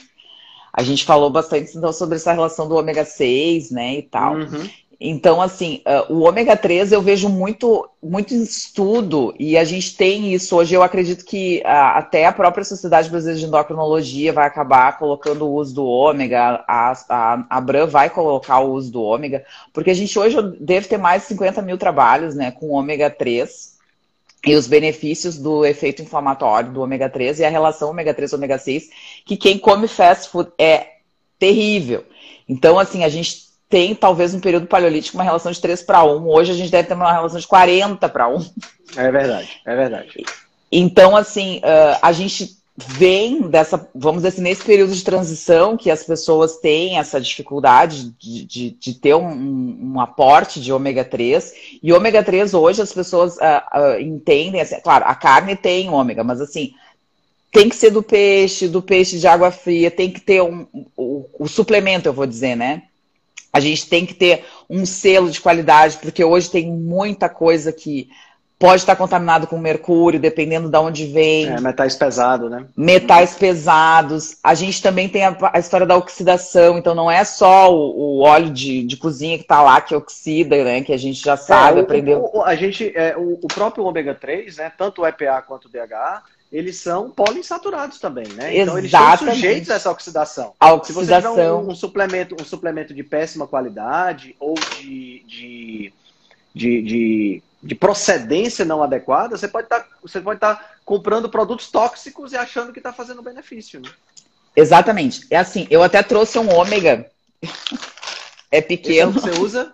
A gente falou bastante então, sobre essa relação do ômega 6, né, e tal. Uhum. Então, assim, uh, o ômega 3 eu vejo muito, muito estudo, e a gente tem isso. Hoje eu acredito que uh, até a própria Sociedade Brasileira de Endocrinologia vai acabar colocando o uso do ômega, a, a, a Bran vai colocar o uso do ômega, porque a gente hoje deve ter mais de 50 mil trabalhos né, com ômega 3 e os benefícios do efeito inflamatório do ômega 3 e a relação ômega 3 ômega 6, que quem come fast food é terrível. Então, assim, a gente tem talvez um período paleolítico uma relação de 3 para 1. Hoje a gente deve ter uma relação de 40 para 1. É verdade, é verdade. Então, assim, a gente vem dessa, vamos dizer assim, nesse período de transição que as pessoas têm essa dificuldade de, de, de ter um, um, aporte de ômega 3. E ômega 3 hoje as pessoas uh, uh, entendem, assim, claro, a carne tem ômega, mas assim, tem que ser do peixe, do peixe de água fria, tem que ter um, o, o suplemento, eu vou dizer, né? A gente tem que ter um selo de qualidade, porque hoje tem muita coisa que pode estar contaminado com mercúrio, dependendo de onde vem. É, metais pesados, né? Metais pesados. A gente também tem a, a história da oxidação, então não é só o, o óleo de, de, cozinha que está lá que oxida, né? Que a gente já sabe, é, aprendeu. O, a gente, é, o, o, próprio ômega 3, né? Tanto o EPA quanto o DHA, eles são poliinsaturados também, né? Então eles estão sujeitos a essa oxidação. A oxidação. Se você tiver um, um, suplemento, um suplemento de péssima qualidade ou de, de, de, de, de procedência não adequada, você pode tá, estar tá comprando produtos tóxicos e achando que está fazendo benefício. Né? Exatamente. É assim, eu até trouxe um ômega. É pequeno. Esse é o que você usa?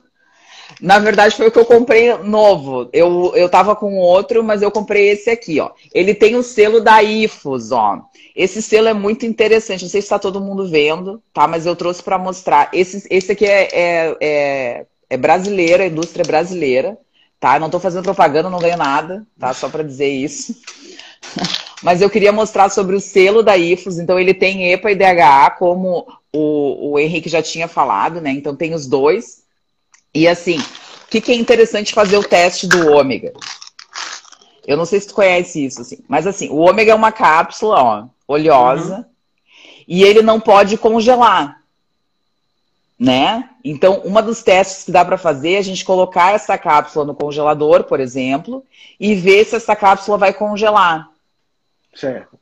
Na verdade, foi o que eu comprei novo. Eu, eu tava com outro, mas eu comprei esse aqui, ó. Ele tem o selo da IFOS, ó. Esse selo é muito interessante. Não sei se está todo mundo vendo, tá? Mas eu trouxe para mostrar. Esse, esse aqui é, é, é, é brasileiro, é indústria brasileira, tá? Não estou fazendo propaganda, não ganho nada, tá? Só para dizer isso. Mas eu queria mostrar sobre o selo da IFOS. Então, ele tem EPA e DHA, como o, o Henrique já tinha falado, né? Então, tem os dois. E assim, o que, que, é interessante fazer o teste do ômega? Eu não sei se tu conhece isso, assim, mas assim, o ômega é uma cápsula, ó, oleosa, uhum. e ele não pode congelar, né? Então, uma dos testes que dá para fazer é a gente colocar essa cápsula no congelador, por exemplo, e ver se essa cápsula vai congelar. Certo.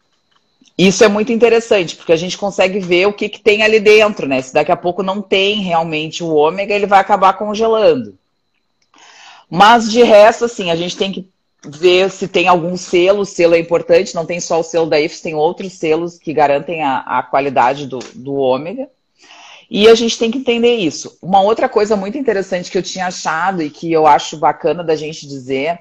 Isso é muito interessante, porque a gente consegue ver o que, que tem ali dentro, né? Se daqui a pouco não tem realmente o ômega, ele vai acabar congelando. Mas de resto, assim, a gente tem que ver se tem algum selo, o selo é importante, não tem só o selo da IFES, tem outros selos que garantem a, a qualidade do, do ômega. E a gente tem que entender isso. Uma outra coisa muito interessante que eu tinha achado e que eu acho bacana da gente dizer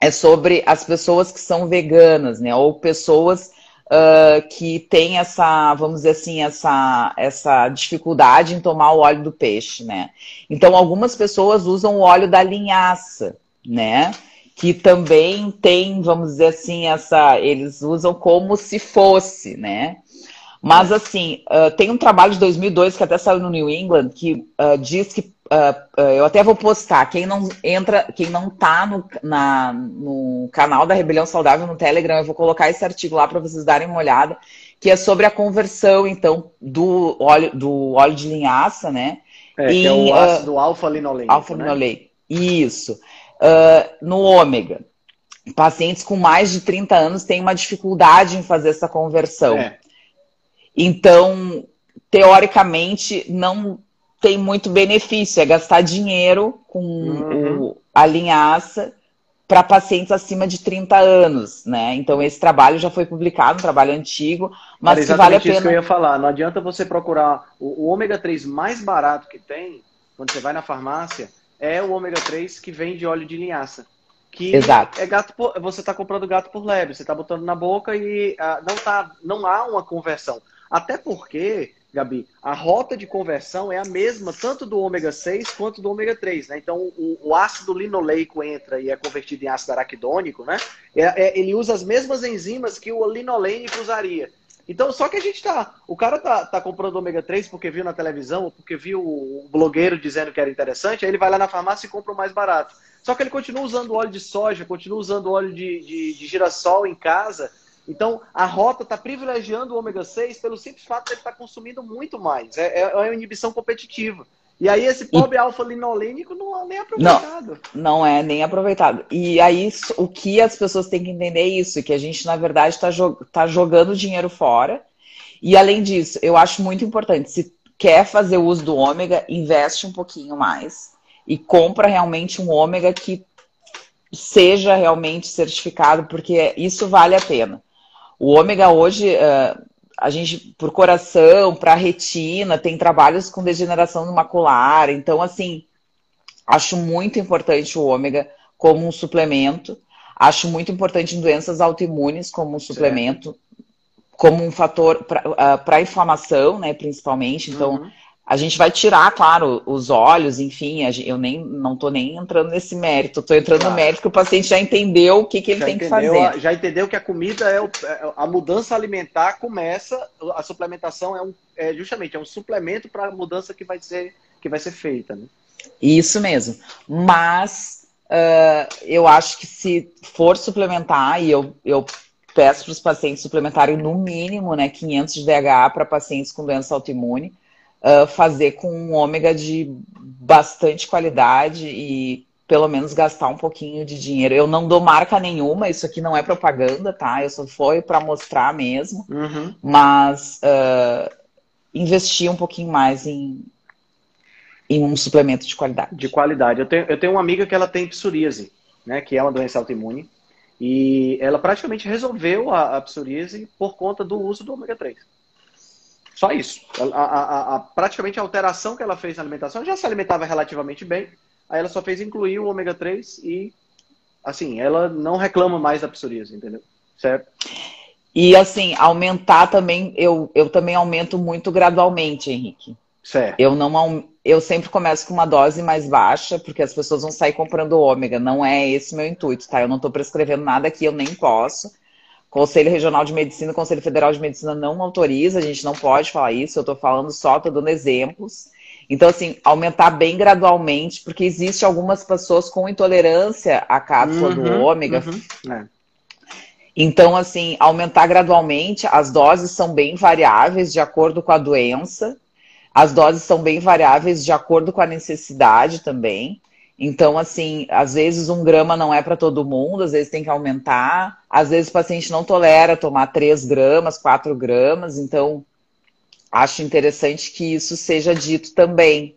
é sobre as pessoas que são veganas, né? Ou pessoas uh, que tem essa, vamos dizer assim, essa, essa dificuldade em tomar o óleo do peixe, né? Então, algumas pessoas usam o óleo da linhaça, né? Que também tem, vamos dizer assim, essa. Eles usam como se fosse, né? Mas, assim, uh, tem um trabalho de 2002 que até saiu no New England que uh, diz que Uh, eu até vou postar. Quem não entra, quem não tá no, na, no canal da Rebelião Saudável no Telegram, eu vou colocar esse artigo lá para vocês darem uma olhada. que é sobre a conversão, então, do óleo, do óleo de linhaça, né? É, em, é o ah, ácido uh, alfa-linoleico. Alfa-linoleico, né? isso. Uh, no ômega. Pacientes com mais de 30 anos têm uma dificuldade em fazer essa conversão. É. Então, teoricamente, não tem muito benefício, é gastar dinheiro com uhum. o, a linhaça para pacientes acima de 30 anos, né? Então esse trabalho já foi publicado, um trabalho antigo, mas Era que vale a pena. isso que eu ia falar. Não adianta você procurar o, o ômega 3 mais barato que tem, quando você vai na farmácia, é o ômega 3 que vem de óleo de linhaça. Que Exato. é gato por, você está comprando gato por lebre, você está botando na boca e ah, não tá, não há uma conversão. Até porque Gabi, a rota de conversão é a mesma tanto do ômega 6 quanto do ômega 3, né? Então, o, o ácido linoleico entra e é convertido em ácido araquidônico, né? É, é, ele usa as mesmas enzimas que o linolênico usaria. Então, só que a gente tá. O cara tá, tá comprando ômega 3 porque viu na televisão ou porque viu o blogueiro dizendo que era interessante, aí ele vai lá na farmácia e compra o mais barato. Só que ele continua usando óleo de soja, continua usando óleo de, de, de girassol em casa então, a rota está privilegiando o ômega 6 pelo simples fato de ele estar tá consumindo muito mais. É, é, é, uma inibição competitiva. E aí, esse pobre e... alfa-linolênico não é nem aproveitado. Não, não é nem aproveitado. E aí, o que as pessoas têm que entender é isso, que a gente, na verdade, está jog tá jogando dinheiro fora. E, além disso, eu acho muito importante, se quer fazer uso do ômega, investe um pouquinho mais e compra realmente um ômega que seja realmente certificado, porque isso vale a pena. O ômega hoje, uh, a gente, por coração, para retina, tem trabalhos com degeneração macular. Então, assim, acho muito importante o ômega como um suplemento. Acho muito importante em doenças autoimunes como um suplemento, certo. como um fator para uh, inflamação, né, principalmente. Então, uhum. A gente vai tirar, claro, os olhos, enfim, eu nem não estou nem entrando nesse mérito, estou entrando claro. no mérito que o paciente já entendeu o que, que ele já tem que fazer. Já entendeu que a comida é, o, é a mudança alimentar começa, a suplementação é, um, é justamente é um suplemento para a mudança que vai ser que vai ser feita. Né? Isso mesmo. Mas uh, eu acho que se for suplementar, e eu, eu peço para os pacientes suplementarem no mínimo né, 500 de DHA para pacientes com doença autoimune uh, fazer com um ômega de bastante qualidade e pelo menos gastar um pouquinho de dinheiro. Eu não dou marca nenhuma, isso aqui não é propaganda, tá? Eu só foi para mostrar mesmo, uhum. mas uh, investir um pouquinho mais em, em um suplemento de qualidade. De qualidade. Eu tenho, eu tenho uma amiga que ela tem psoríase, né? Que é uma doença autoimune. E ela praticamente resolveu a, a psoríase por conta do uso do ômega 3. Só isso. A, a, a, praticamente a alteração que ela fez na alimentação já se alimentava relativamente bem. Aí ela só fez incluir o ômega 3 e, assim, ela não reclama mais da psoríase, entendeu? Certo? E, assim, aumentar também, eu, eu também aumento muito gradualmente, Henrique. Certo. Eu, não, eu sempre começo com uma dose mais baixa, porque as pessoas vão sair comprando ômega. Não é esse meu intuito, tá? Eu não estou prescrevendo nada aqui, eu nem posso. Conselho Regional de Medicina, Conselho Federal de Medicina não autoriza, a gente não pode falar isso, eu estou falando só, estou dando exemplos. Então, assim, aumentar bem gradualmente, porque existe algumas pessoas com intolerância à cápsula uhum, do ômega. Uhum, é. Então, assim, aumentar gradualmente, as doses são bem variáveis de acordo com a doença, as doses são bem variáveis de acordo com a necessidade também. Então, assim, às vezes um grama não é para todo mundo, às vezes tem que aumentar, às vezes o paciente não tolera tomar 3 gramas, 4 gramas, então acho interessante que isso seja dito também.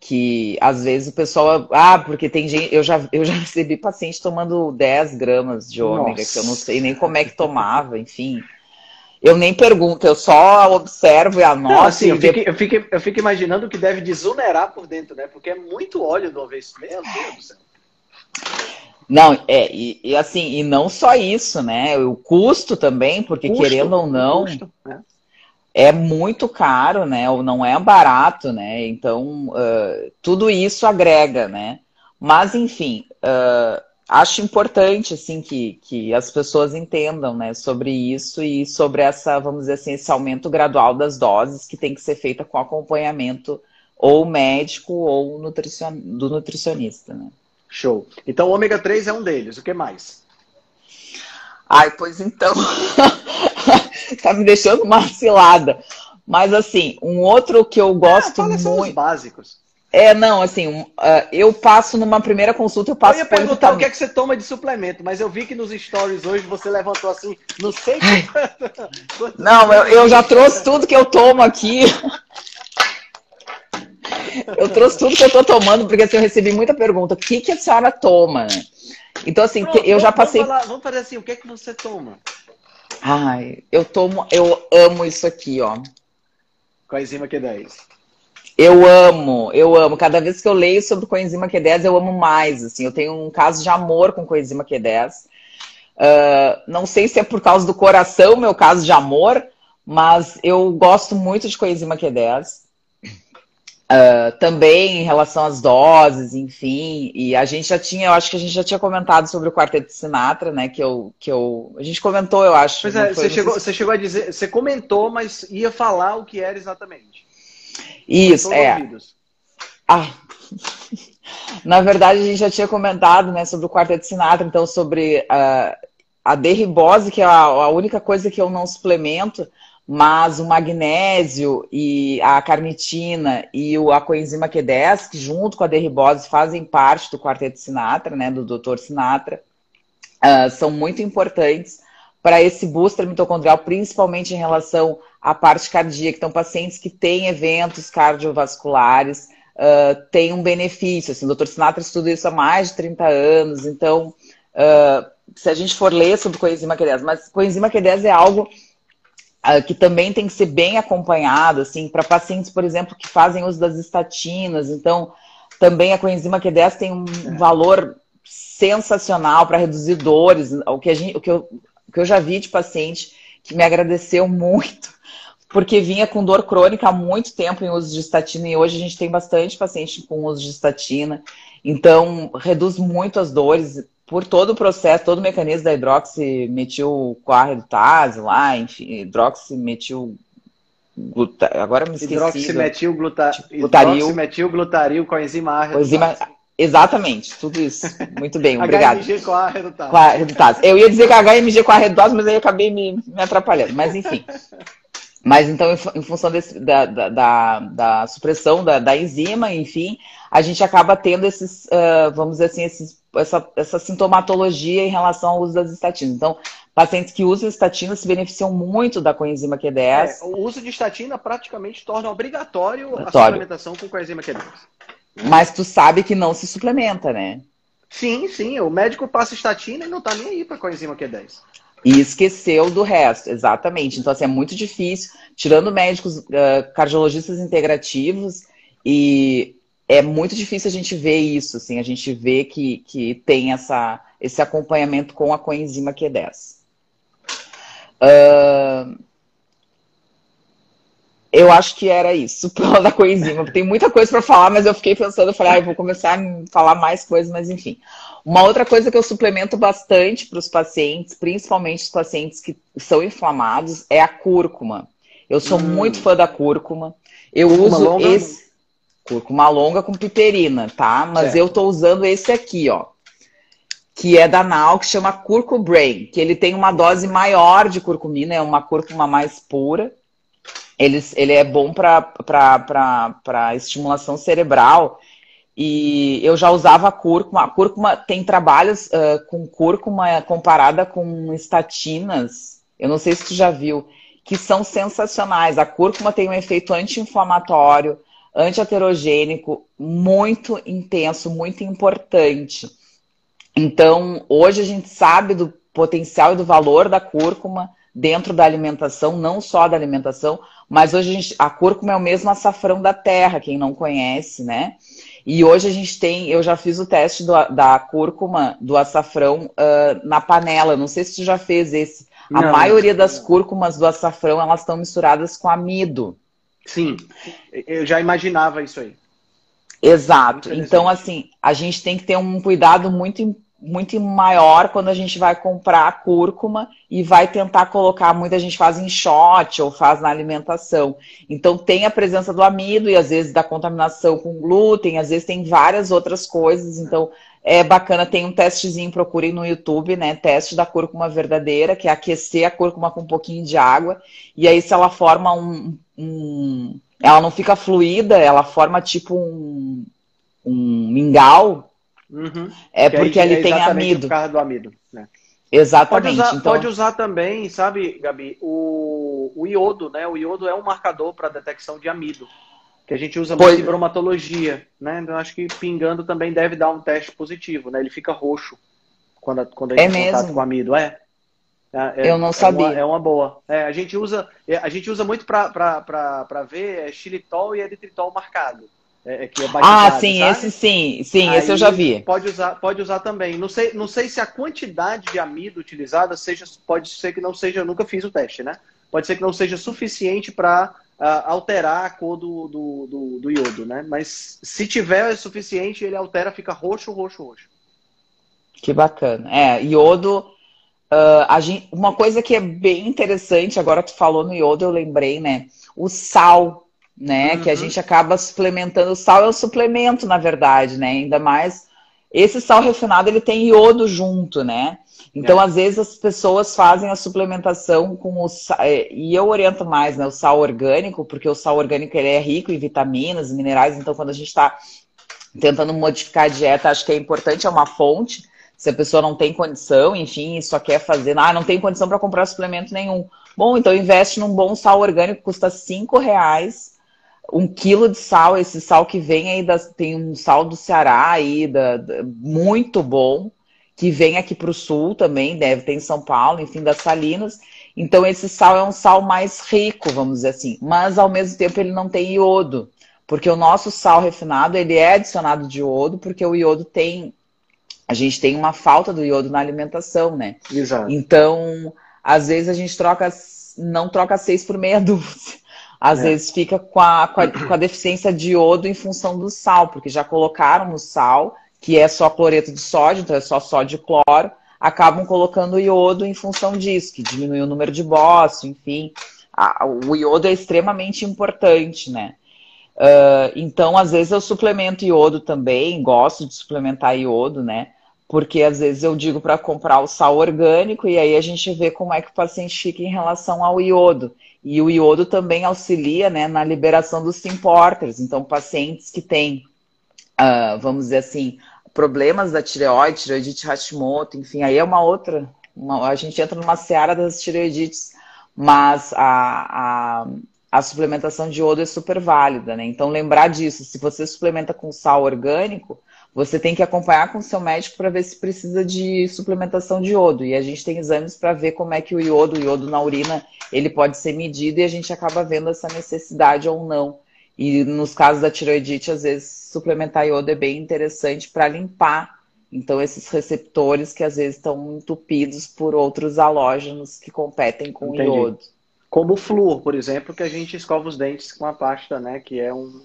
Que às vezes o pessoal. Ah, porque tem gente. Eu já, eu já recebi paciente tomando 10 gramas de ômega, Nossa. que eu não sei nem como é que tomava, enfim. Eu nem pergunto, eu só observo e anoto. Não, assim, eu, fico, eu, fico, eu fico imaginando que deve desunerar por dentro, né? Porque é muito óleo de uma vez. Meu Deus do céu. Não, é, e, e, assim, e não só isso, né? O custo também, porque custo, querendo ou não, custo, né? é muito caro, né? Ou não é barato, né? Então, uh, tudo isso agrega, né? Mas, enfim, uh, acho importante assim que, que as pessoas entendam né, sobre isso e sobre essa, vamos dizer assim, esse aumento gradual das doses que tem que ser feita com acompanhamento ou médico ou nutricion... do nutricionista. Né? Show. Então o ômega 3 é um deles. O que mais? Ai, pois então. tá me deixando uma cilada. Mas assim, um outro que eu gosto ah, muito. básicos. É, não, assim, uh, eu passo numa primeira consulta, eu passo Eu ia perguntar o que é que você toma de suplemento, mas eu vi que nos stories hoje você levantou assim, não sei Não, eu, eu já trouxe tudo que eu tomo aqui. Eu trouxe tudo que eu tô tomando, porque assim, eu recebi muita pergunta. O que, que a senhora toma? Então, assim, Pronto, eu já passei. Vamos, falar, vamos fazer assim, o que é que você toma? Ai, eu tomo, eu amo isso aqui, ó. Coenzima Q10. Eu amo, eu amo. Cada vez que eu leio sobre coenzima Q10, eu amo mais. Assim, eu tenho um caso de amor com coenzima Q10. Uh, não sei se é por causa do coração, meu caso de amor, mas eu gosto muito de coenzima Q10. Uh, também em relação às doses, enfim, e a gente já tinha, eu acho que a gente já tinha comentado sobre o quarteto de Sinatra, né? Que eu, que eu, a gente comentou, eu acho. Pois é, você chegou, você chegou a dizer, você comentou, mas ia falar o que era exatamente. Isso, é. Ah. Na verdade, a gente já tinha comentado, né, sobre o quarteto de Sinatra, então sobre uh, a derribose, que é a, a única coisa que eu não suplemento, mas o magnésio e a carnitina e a coenzima Q10, que junto com a derribose fazem parte do quarteto Sinatra, né, do Dr. Sinatra, uh, são muito importantes para esse booster mitocondrial, principalmente em relação à parte cardíaca. Então, pacientes que têm eventos cardiovasculares uh, têm um benefício. Assim, o Dr. Sinatra estuda isso há mais de 30 anos, então, uh, se a gente for ler sobre coenzima Q10, mas coenzima Q10 é algo ah, que também tem que ser bem acompanhado, assim, para pacientes, por exemplo, que fazem uso das estatinas. Então, também a coenzima Q10 tem um valor sensacional para reduzir dores. O que, a gente, o, que eu, o que eu já vi de paciente que me agradeceu muito, porque vinha com dor crônica há muito tempo em uso de estatina e hoje a gente tem bastante paciente com uso de estatina. Então, reduz muito as dores por todo o processo, todo o mecanismo da hidroximetilcoarredutase lá, enfim, hidroximetil agora me esqueci. Hidroximetilglutaril. Hidroximetilglutaril com a enzima A Coenzima... Exatamente, tudo isso. Muito bem, obrigado. HMG com a redutase. Eu ia dizer que HMG com a redutase, mas aí acabei me, me atrapalhando. Mas enfim. Mas então, em, função desse, da, da, da, da, supressão da, da, enzima, enfim, a gente acaba tendo esses, uh, vamos dizer assim, esses, essa, essa sintomatologia em relação ao uso das estatinas. Então, pacientes que usam estatina se beneficiam muito da coenzima Q10. É, o uso de estatina praticamente torna obrigatório, obrigatório. a suplementação com coenzima Q10. Mas tu sabe que não se suplementa, né? Sim, sim. O médico passa estatina e não tá nem aí para coenzima Q10. E esqueceu do resto, exatamente. Então, assim, é muito difícil, tirando médicos uh, cardiologistas integrativos, e é muito difícil a gente ver isso, assim, a gente vê que, que tem essa, esse acompanhamento com a coenzima Q10. Uh, eu acho que era isso, pela da coenzima. Tem muita coisa para falar, mas eu fiquei pensando, eu falei, ah, eu vou começar a falar mais coisas, mas enfim. Uma outra coisa que eu suplemento bastante para os pacientes, principalmente os pacientes que são inflamados, é a cúrcuma. Eu sou hum. muito fã da cúrcuma. Eu cúrcuma uso longa? esse cúrcuma longa com piperina, tá? Mas eu tô usando esse aqui, ó. Que é da Nau, que chama Curcubrain, que ele tem uma dose maior de curcumina, é uma cúrcuma mais pura. Ele, ele é bom para estimulação cerebral. E eu já usava cúrcuma. A cúrcuma tem trabalhos uh, com cúrcuma comparada com estatinas. Eu não sei se tu já viu, que são sensacionais. A cúrcuma tem um efeito anti-inflamatório, anti-aterogênico muito intenso, muito importante. Então, hoje a gente sabe do potencial e do valor da cúrcuma dentro da alimentação, não só da alimentação, mas hoje a, gente, a cúrcuma é o mesmo açafrão da terra, quem não conhece, né? E hoje a gente tem, eu já fiz o teste do, da cúrcuma, do açafrão uh, na panela. Não sei se tu já fez esse. A não, maioria das cúrcumas do açafrão, elas estão misturadas com amido. Sim, eu já imaginava isso aí. Exato. Então, assim, a gente tem que ter um cuidado muito importante muito maior quando a gente vai comprar a cúrcuma e vai tentar colocar, muita gente faz em shot ou faz na alimentação. Então tem a presença do amido e às vezes da contaminação com glúten, às vezes tem várias outras coisas, então é bacana, tem um testezinho, procurem no YouTube, né? Teste da cúrcuma verdadeira, que é aquecer a cúrcuma com um pouquinho de água. E aí, se ela forma um. um ela não fica fluida, ela forma tipo um, um mingau. Uhum. É que porque ali é tem amido. Por causa do amido, né? Exatamente. Pode usar, então... pode usar, também, sabe, Gabi, o, o iodo, né? O iodo é um marcador para detecção de amido que a gente usa pois... muito em bromatologia, né? Então acho que pingando também deve dar um teste positivo, né? Ele fica roxo quando, quando a gente é contato com amido, é? é, é Eu não é sabia. Uma, é uma boa. É, a gente usa, é, a gente usa muito para ver é, xilitol e eritritol marcado. É, é, que é ah, sim, sabe? esse sim, sim, Aí esse eu já vi. Pode usar, pode usar também. Não sei, não sei se a quantidade de amido utilizada seja, pode ser que não seja, eu nunca fiz o teste, né? Pode ser que não seja suficiente para alterar a cor do, do, do, do, iodo, né? Mas se tiver o suficiente, ele altera, fica roxo, roxo, roxo. Que bacana. É, iodo. Uh, gente, uma coisa que é bem interessante, agora tu falou no iodo, eu lembrei, né? O sal, né? Uhum. Que a gente acaba suplementando. O sal é um suplemento, na verdade, né? Ainda mais. Esse sal refinado, ele tem iodo junto, né? Então, é. às vezes, as pessoas fazem a suplementação com o sal, é, e eu oriento mais, né, o sal orgânico, porque o sal orgânico ele é rico em vitaminas, minerais, então quando a gente está tentando modificar a dieta, acho que é importante, é uma fonte, se a pessoa não tem condição, enfim, só quer fazer, ah, não tem condição para comprar suplemento nenhum. Bom, então investe num bom sal orgânico, custa cinco reais, um quilo de sal, esse sal que vem aí, das, tem um sal do Ceará aí, da, da muito bom, que vem aqui para o sul também, deve ter em São Paulo, enfim, das Salinas. Então, esse sal é um sal mais rico, vamos dizer assim, mas ao mesmo tempo ele não tem iodo, porque o nosso sal refinado ele é adicionado de iodo, porque o iodo tem. A gente tem uma falta do iodo na alimentação, né? Exato. Então, às vezes a gente troca, não troca seis por meia dúzia. Às é. vezes fica com a, com a, com a deficiência de iodo em função do sal, porque já colocaram o sal que é só cloreto de sódio, então é só sódio e cloro, acabam colocando iodo em função disso, que diminui o número de bócio, enfim. A, o iodo é extremamente importante, né? Uh, então, às vezes eu suplemento iodo também, gosto de suplementar iodo, né? Porque às vezes eu digo para comprar o sal orgânico e aí a gente vê como é que o paciente fica em relação ao iodo. E o iodo também auxilia né, na liberação dos importers. Então, pacientes que têm uh, vamos dizer assim, problemas da tireoide, tireoidite Hashimoto, enfim, aí é uma outra, uma, a gente entra numa seara das tireoidites, mas a, a, a, suplementação de iodo é super válida, né? Então lembrar disso, se você suplementa com sal orgânico, você tem que acompanhar com o seu médico para ver se precisa de suplementação de iodo. E a gente tem exames para ver como é que o iodo, o iodo na urina, ele pode ser medido e a gente acaba vendo essa necessidade ou não e nos casos da tiroidite, às vezes, suplementar iodo é bem interessante para limpar, então, esses receptores que às vezes estão entupidos por outros halógenos que competem com Entendi. o iodo. Como o flúor, por exemplo, que a gente escova os dentes com a pasta, né? Que é um,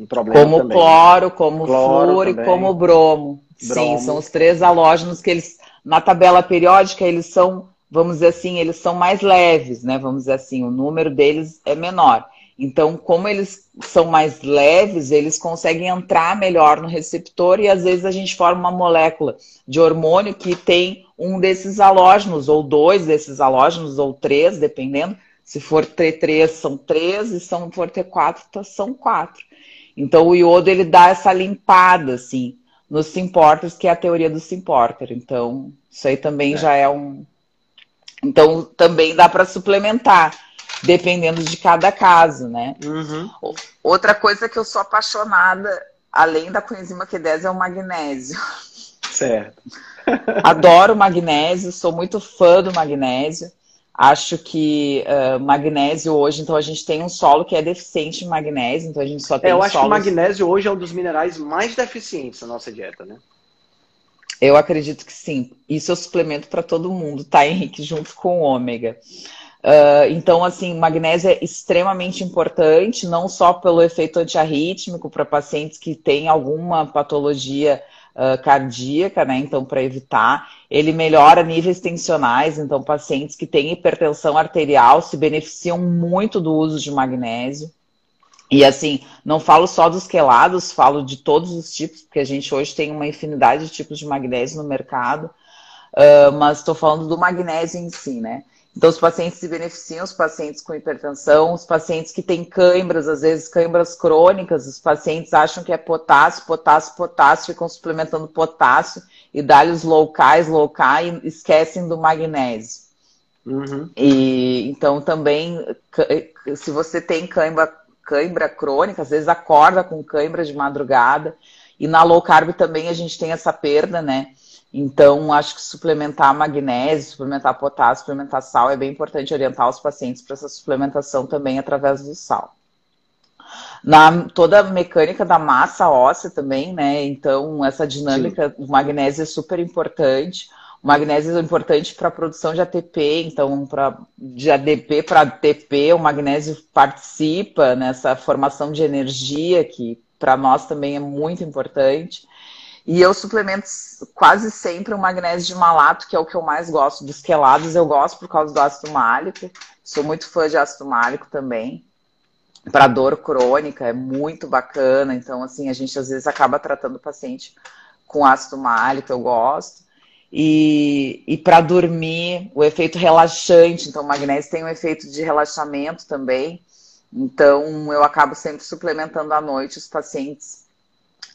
um problema Como também. cloro, como cloro flúor também. e como bromo. bromo. Sim, são os três halógenos que eles, na tabela periódica, eles são, vamos dizer assim, eles são mais leves, né? Vamos dizer assim, o número deles é menor. Então, como eles são mais leves, eles conseguem entrar melhor no receptor e às vezes a gente forma uma molécula de hormônio que tem um desses halógenos, ou dois desses halógenos, ou três, dependendo. Se for T3, são três, e se for T4, tá, são quatro. Então, o iodo ele dá essa limpada, assim, nos simporters, que é a teoria do simporter. Então, isso aí também é. já é um. Então, também dá para suplementar dependendo de cada caso, né? Uhum. Outra coisa que eu sou apaixonada, além da coenzima Q10, é o magnésio. Certo. Adoro magnésio, sou muito fã do magnésio. Acho que uh, magnésio hoje, então a gente tem um solo que é deficiente em magnésio, então a gente só tem. É, eu acho solos... que o magnésio hoje é um dos minerais mais deficientes na nossa dieta, né? Eu acredito que sim. Isso eu suplemento para todo mundo, tá, Henrique? Junto com o ômega. Uh, então, assim, magnésio é extremamente importante, não só pelo efeito antiarrítmico para pacientes que têm alguma patologia uh, cardíaca, né? Então, para evitar, ele melhora níveis tensionais, então, pacientes que têm hipertensão arterial se beneficiam muito do uso de magnésio. E assim, não falo só dos quelados, falo de todos os tipos, porque a gente hoje tem uma infinidade de tipos de magnésio no mercado, uh, mas estou falando do magnésio em si, né? Então, os pacientes se beneficiam, os pacientes com hipertensão, os pacientes que têm câimbras, às vezes câimbras crônicas, os pacientes acham que é potássio, potássio, potássio, ficam suplementando potássio e dá-lhe os locais, locais e esquecem do magnésio. Uhum. E então também, se você tem cãibra, cãibra crônica, às vezes acorda com cãibra de madrugada, e na low carb também a gente tem essa perda, né? Então, acho que suplementar magnésio, suplementar potássio, suplementar sal é bem importante orientar os pacientes para essa suplementação também através do sal. Na toda a mecânica da massa óssea também, né? Então, essa dinâmica Sim. do magnésio é super importante. O magnésio é importante para a produção de ATP, então, pra, de ADP para ATP, o magnésio participa nessa formação de energia, que para nós também é muito importante. E eu suplemento quase sempre o magnésio de malato, que é o que eu mais gosto. Dos quelados eu gosto por causa do ácido málico. Sou muito fã de ácido málico também. Para dor crônica é muito bacana. Então, assim, a gente às vezes acaba tratando o paciente com ácido málico, eu gosto. E, e para dormir, o efeito relaxante. Então, o magnésio tem um efeito de relaxamento também. Então, eu acabo sempre suplementando à noite os pacientes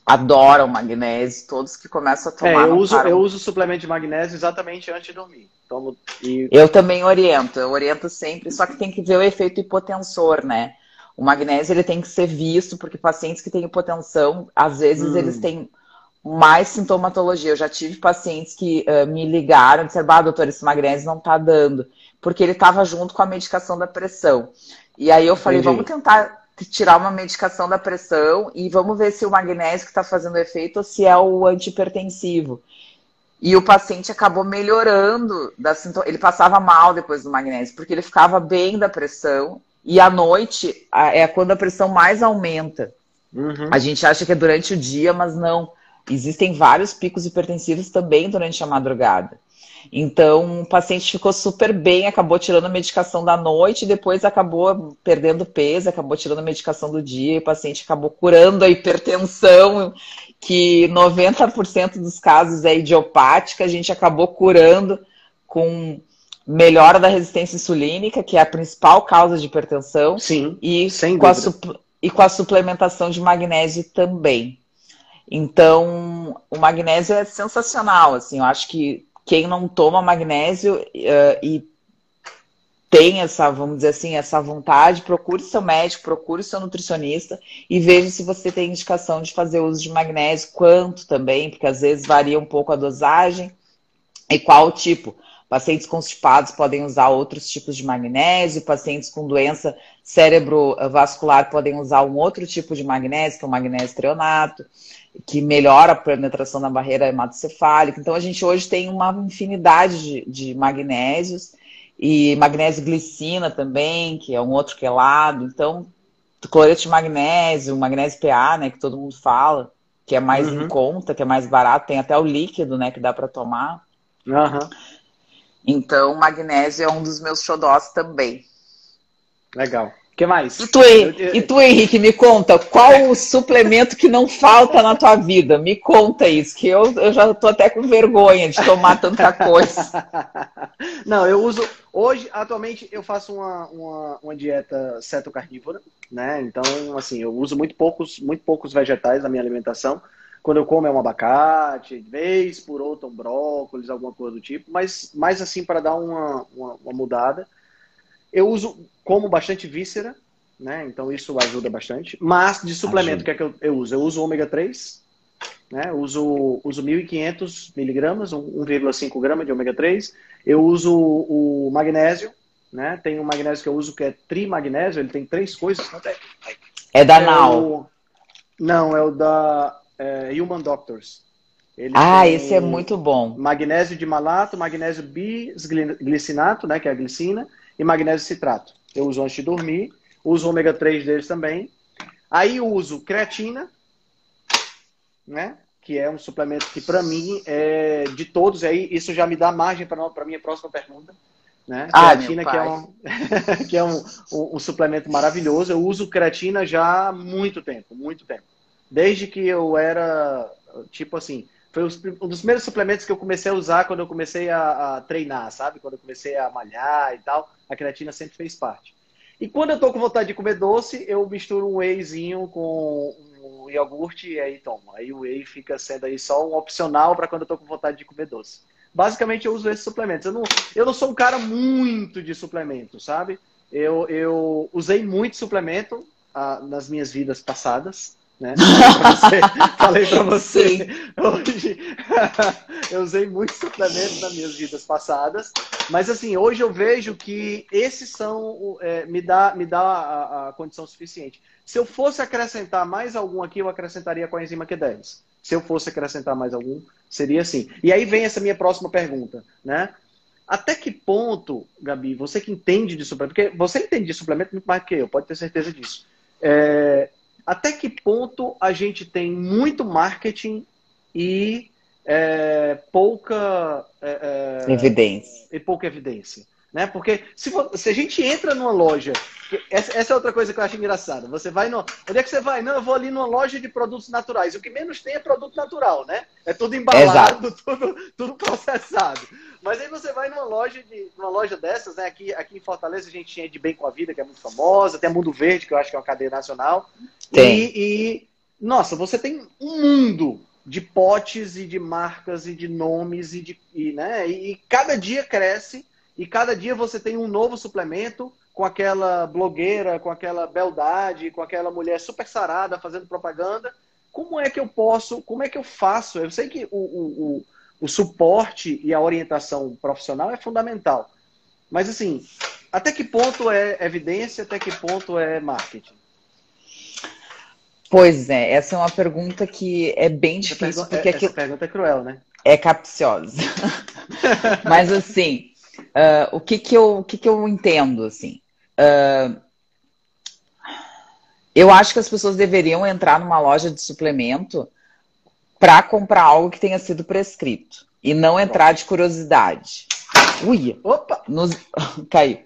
adoram magnésio, todos que começam a tomar. É, eu, uso, eu uso suplemento de magnésio exatamente antes de dormir. Tomo, e... Eu também oriento, eu oriento sempre, só que tem que ver o efeito hipotensor, né? O magnésio ele tem que ser visto, porque pacientes que têm hipotensão, às vezes hum. eles têm mais sintomatologia. Eu já tive pacientes que uh, me ligaram e disseram, ah, doutor, esse magnésio não tá dando, porque ele estava junto com a medicação da pressão. E aí eu falei, Entendi. vamos tentar tirar uma medicação da pressão e vamos ver se o magnésio que está fazendo efeito ou se é o antipertensivo. E o paciente acabou melhorando da sintoma. Ele passava mal depois do magnésio, porque ele ficava bem da pressão. E à noite é quando a pressão mais aumenta. Uhum. A gente acha que é durante o dia, mas não. Existem vários picos hipertensivos também durante a madrugada. Então, o paciente ficou super bem, acabou tirando a medicação da noite, depois acabou perdendo peso, acabou tirando a medicação do dia, e o paciente acabou curando a hipertensão, que 90% dos casos é idiopática, a gente acabou curando com melhora da resistência insulínica, que é a principal causa de hipertensão. Sim, e sem com, a, e com a suplementação de magnésio também. Então, o magnésio é sensacional, assim, eu acho que quem não toma magnésio uh, e tem essa, vamos dizer assim, essa vontade, procure seu médico, procure seu nutricionista e veja se você tem indicação de fazer uso de magnésio, quanto também, porque às vezes varia um pouco a dosagem e qual tipo. Pacientes constipados podem usar outros tipos de magnésio, pacientes com doença cerebrovascular podem usar um outro tipo de magnésio, que é o magnésio treonato que melhora a penetração da barreira hematocefálica. Então, a gente hoje tem uma infinidade de, de magnésios e magnésio glicina também, que é um outro quelado. Então, cloreto de magnésio, magnésio PA, né, que todo mundo fala, que é mais uhum. em conta, que é mais barato, tem até o líquido, né, que dá para tomar. Uhum. Então, magnésio é um dos meus xodós também. Legal que mais? E tu, e tu, Henrique, me conta, qual o suplemento que não falta na tua vida? Me conta isso, que eu, eu já estou até com vergonha de tomar tanta coisa. Não, eu uso. Hoje, atualmente, eu faço uma, uma, uma dieta cetocarnívora, né? Então, assim, eu uso muito poucos, muito poucos vegetais na minha alimentação. Quando eu como é um abacate, vez por outra um brócolis, alguma coisa do tipo, mas mais assim para dar uma, uma, uma mudada. Eu uso como bastante víscera, né? Então isso ajuda bastante. Mas de suplemento, o que é que eu, eu, uso? Eu uso ômega 3, né? Uso, uso 1.500 miligramas, 1,5 gramas de ômega 3. Eu uso o magnésio, né? Tem um magnésio que eu uso que é trimagnésio, ele tem três coisas. É da é Nau. Não, é o da é, Human Doctors. Ele ah, esse é muito bom. Magnésio de malato, magnésio bisglicinato, né, que é a glicina, e magnésio citrato. Eu uso antes de dormir, uso ômega 3 deles também. Aí uso creatina, né? Que é um suplemento que para mim é de todos aí isso já me dá margem para a minha próxima pergunta. né? Ah, creatina, que é, um, que é um, um, um, suplemento maravilhoso. Eu uso creatina já há muito tempo, muito tempo. Desde que eu era, tipo assim, foi um dos primeiros suplementos que eu comecei a usar quando eu comecei a, a, treinar, sabe? Quando eu comecei a malhar e tal, a creatina sempre fez parte. E quando eu tô com vontade de comer doce, eu misturo um wheyzinho com um iogurte e aí tomo. Aí o whey fica sendo aí só um opcional para quando eu tô com vontade de comer doce basicamente eu uso esses suplementos. Eu não, eu não sou um cara muito de suplemento, sabe? Eu, eu usei muito suplemento ah, nas minhas vidas passadas. Né? Falei para você, hoje eu usei muito suplemento nas minhas vidas passadas, mas assim hoje eu vejo que esses são é, me dá me dá a, a, condição suficiente. Se eu fosse acrescentar mais algum aqui, eu acrescentaria com a enzima Q10. Se eu fosse acrescentar mais algum, Seria assim. E aí vem essa minha próxima pergunta, né? Até que ponto, Gabi, você que entende de suplemento, porque você entende de suplemento muito mais do que eu, pode ter certeza disso. É, até que ponto a gente tem muito marketing e é, pouca é, é evidência. E pouca evidência. Né? Porque se, se a gente entra numa loja, essa, essa, é outra coisa que eu acho engraçada. Você vai no. Onde é que você vai? Não, eu vou ali numa loja de produtos naturais. O que menos tem é produto natural, né? É tudo embalado, tudo, tudo processado. Mas aí você vai numa loja de numa loja dessas, né? Aqui, aqui em Fortaleza a gente tinha de Bem com a Vida, que é muito famosa, tem a Mundo Verde, que eu acho que é uma cadeia nacional. Tem. E, e nossa, você tem um mundo de potes e de marcas e de nomes e de. E, né? e cada dia cresce e cada dia você tem um novo suplemento com aquela blogueira, com aquela beldade, com aquela mulher super sarada fazendo propaganda. Como é que eu posso, como é que eu faço? Eu sei que o, o, o, o suporte e a orientação profissional é fundamental. Mas assim, até que ponto é evidência, até que ponto é marketing? Pois é, essa é uma pergunta que é bem difícil. Essa, porque essa aquilo... pergunta é cruel, né? É capciosa. Mas assim, Uh, o que que eu, o que que eu entendo, assim? Uh, eu acho que as pessoas deveriam entrar numa loja de suplemento para comprar algo que tenha sido prescrito e não entrar de curiosidade. Ui! Opa! Nos... Caiu.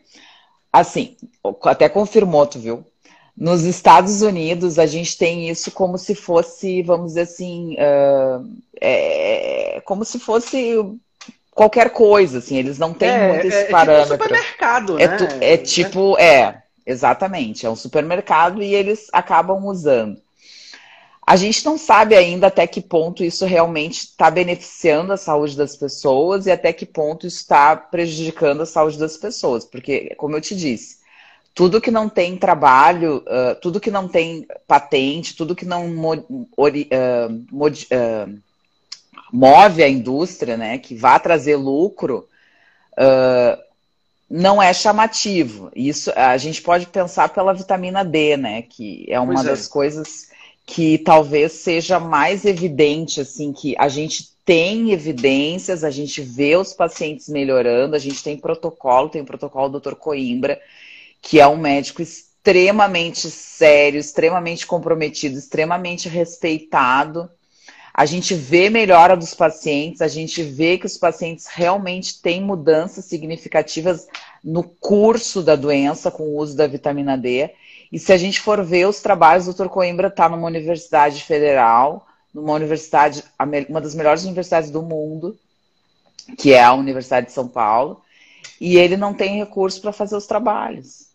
Assim, até confirmou, tu viu? Nos Estados Unidos, a gente tem isso como se fosse, vamos dizer assim, uh, é, como se fosse qualquer coisa, assim, eles não têm é, muito esse é, parâmetro. É tipo supermercado, é, né? é tipo, é, exatamente, é um supermercado e eles acabam usando. A gente não sabe ainda até que ponto isso realmente está beneficiando a saúde das pessoas e até que ponto isso está prejudicando a saúde das pessoas, porque, como eu te disse, tudo que não tem trabalho, uh, tudo que não tem patente, tudo que não uh, uh, move a indústria, né, que vá trazer lucro, uh, não é chamativo. Isso a gente pode pensar pela vitamina D, né, que é uma pois das é. coisas que talvez seja mais evidente, assim, que a gente tem evidências, a gente vê os pacientes melhorando, a gente tem protocolo, tem o protocolo do Dr. Coimbra, que é um médico extremamente sério, extremamente comprometido, extremamente respeitado a gente vê melhora dos pacientes, a gente vê que os pacientes realmente têm mudanças significativas no curso da doença com o uso da vitamina D. E se a gente for ver os trabalhos, o Dr. Coimbra está numa universidade federal, numa universidade, uma das melhores universidades do mundo, que é a Universidade de São Paulo, e ele não tem recurso para fazer os trabalhos.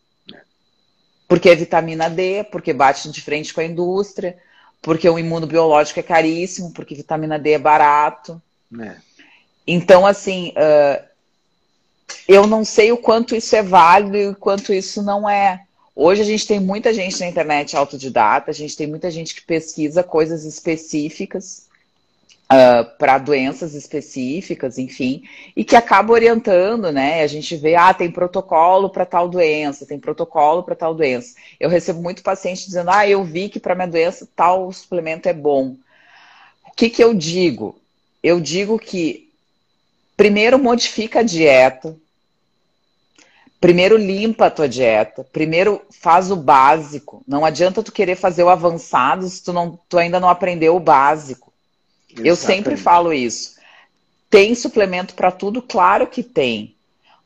Porque é vitamina D, porque bate de frente com a indústria, porque o imunobiológico é caríssimo, porque vitamina D é barato. É. Então, assim, uh, eu não sei o quanto isso é válido e o quanto isso não é. Hoje a gente tem muita gente na internet autodidata, a gente tem muita gente que pesquisa coisas específicas uh, ah, para doenças específicas, enfim, e que acaba orientando, né? A gente vê, ah, tem protocolo para tal doença, tem protocolo para tal doença. Eu recebo muito paciente dizendo, ah, eu vi que para minha doença tal suplemento é bom. O que, que eu digo? Eu digo que primeiro modifica a dieta, primeiro limpa a tua dieta, primeiro faz o básico. Não adianta tu querer fazer o avançado se tu, não, tu ainda não aprendeu o básico. Eu sempre falo isso. Tem suplemento para tudo? Claro que tem.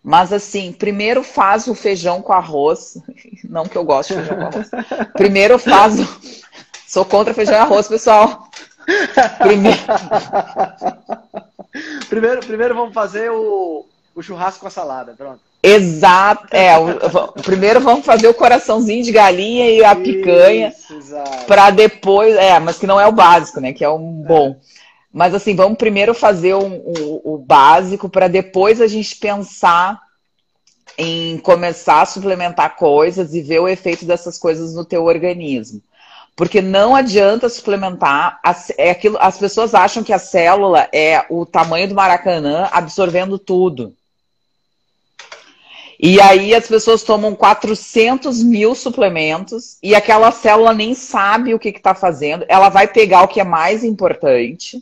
Mas assim, primeiro faz o feijão com arroz. Não que eu goste de feijão com arroz. Primeiro faz o... Sou contra feijão e arroz, pessoal. Primeiro... primeiro, primeiro vamos fazer o, o churrasco com a salada, pronto. Exato. É, o, primeiro vamos fazer o coraçãozinho de galinha e a picanha para depois, é, mas que não é o básico, né? Que é um bom. É. Mas assim, vamos primeiro fazer um, um, o básico para depois a gente pensar em começar a suplementar coisas e ver o efeito dessas coisas no teu organismo. Porque não adianta suplementar. É aquilo, as pessoas acham que a célula é o tamanho do Maracanã absorvendo tudo. E aí as pessoas tomam 400 mil suplementos e aquela célula nem sabe o que está fazendo. Ela vai pegar o que é mais importante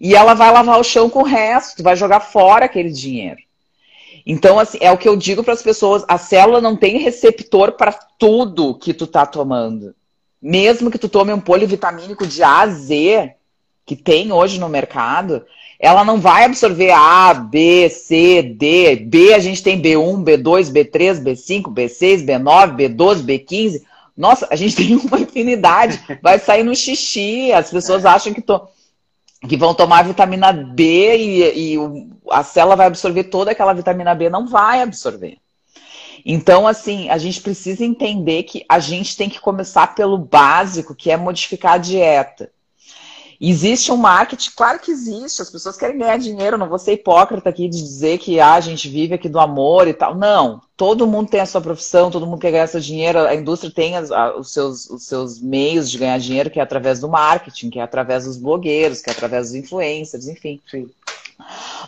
e ela vai lavar o chão com o resto, vai jogar fora aquele dinheiro. Então, assim, é o que eu digo para as pessoas: a célula não tem receptor para tudo que tu tá tomando. Mesmo que tu tome um polivitamínico de A a Z, que tem hoje no mercado, ela não vai absorver A, B, C, D. B a gente tem B1, B2, B3, B5, B6, B9, B12, B15. Nossa, a gente tem uma infinidade. Vai sair no xixi. As pessoas acham que, to... que vão tomar vitamina B e, e a célula vai absorver toda aquela vitamina B. Não vai absorver. Então, assim, a gente precisa entender que a gente tem que começar pelo básico, que é modificar a dieta. Existe um marketing, claro que existe, as pessoas querem ganhar dinheiro, não vou ser hipócrita aqui de dizer que ah, a gente vive aqui do amor e tal. Não, todo mundo tem a sua profissão, todo mundo quer ganhar seu dinheiro, a indústria tem as, a, os, seus, os seus meios de ganhar dinheiro, que é através do marketing, que é através dos blogueiros, que é através dos influencers, enfim. Sim.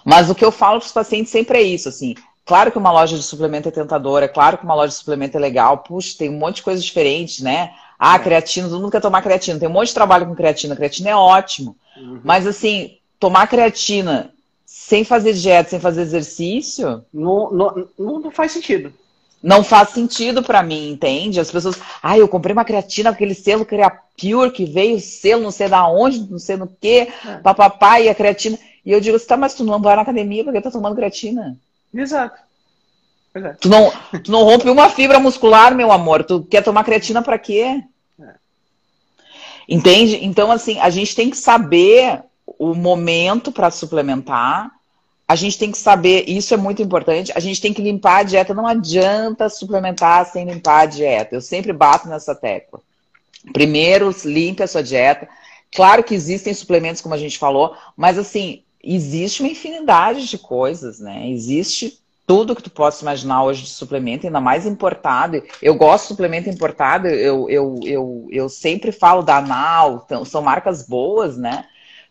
Mas o que eu falo para os pacientes sempre é isso, assim, Claro que uma loja de suplemento é tentadora, é claro que uma loja de suplemento é legal, puxa, tem um monte de coisas diferentes, né? Ah, é. creatina, todo mundo quer tomar creatina. Tem um monte de trabalho com creatina. Creatina é ótimo. Uhum. Mas, assim, tomar creatina sem fazer dieta, sem fazer exercício. Não, não, não faz sentido. Não faz sentido para mim, entende? As pessoas. Ah, eu comprei uma creatina, aquele selo Creapure que veio, selo não sei da onde, não sei no que, é. papapá, e a creatina. E eu digo, tá, mas tu não vai na academia porque tá tomando creatina. Exato. É. Tu, não, tu não rompe uma fibra muscular, meu amor. Tu quer tomar creatina para quê? É. Entende? Então, assim, a gente tem que saber o momento para suplementar. A gente tem que saber, isso é muito importante, a gente tem que limpar a dieta. Não adianta suplementar sem limpar a dieta. Eu sempre bato nessa tecla. Primeiro, limpe a sua dieta. Claro que existem suplementos, como a gente falou, mas assim, existe uma infinidade de coisas, né? Existe tudo que tu possa imaginar hoje de suplemento, ainda mais importado. Eu gosto de suplemento importado, eu, eu, eu, eu sempre falo da Anal, então, são marcas boas, né?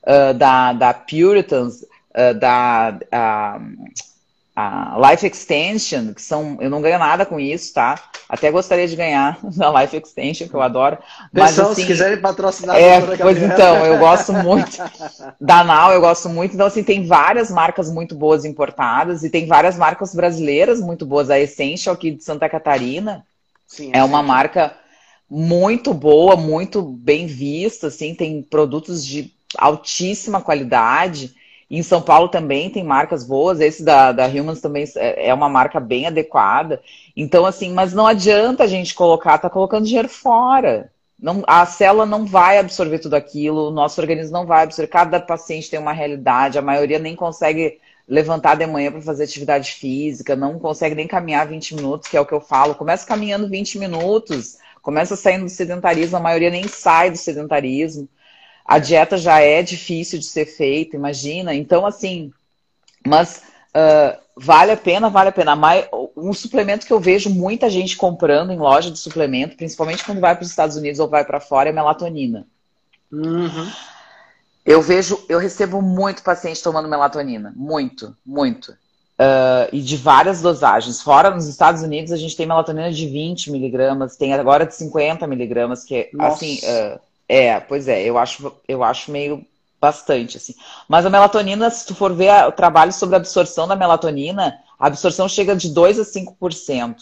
Uh, da, da Puritans, uh, da, uh, Life Extension, que são. Eu não ganho nada com isso, tá? Até gostaria de ganhar da Life Extension, que eu adoro. Mas, Pessoal, assim, se quiserem patrocinar é, Pois então, eu gosto muito. da Now, eu gosto muito. Então, assim, tem várias marcas muito boas importadas e tem várias marcas brasileiras muito boas. A Essential aqui de Santa Catarina Sim, é, é uma marca muito boa, muito bem vista, assim, tem produtos de altíssima qualidade. Em São Paulo também tem marcas boas, esse da, da Humans também é, é uma marca bem adequada. Então, assim, mas não adianta a gente colocar, tá colocando dinheiro fora. Não, a célula não vai absorver tudo aquilo, o nosso organismo não vai absorver. Cada paciente tem uma realidade, a maioria nem consegue levantar de manhã para fazer atividade física, não consegue nem caminhar 20 minutos, que é o que eu falo. Começa caminhando 20 minutos, começa saindo do sedentarismo, a maioria nem sai do sedentarismo. A dieta já é difícil de ser feita, imagina. Então, assim, mas uh, vale a pena, vale a pena. Um suplemento que eu vejo muita gente comprando em loja de suplemento, principalmente quando vai para os Estados Unidos ou vai para fora, é melatonina. Uhum. Eu vejo, eu recebo muito paciente tomando melatonina. Muito, muito. Uh, e de várias dosagens. Fora nos Estados Unidos, a gente tem melatonina de 20 miligramas, tem agora de 50 miligramas, que é Nossa. assim. Uh, é, pois é, eu acho, eu acho meio bastante, assim. Mas a melatonina, se tu for ver o trabalho sobre a absorção da melatonina, a absorção chega de 2 a 5%.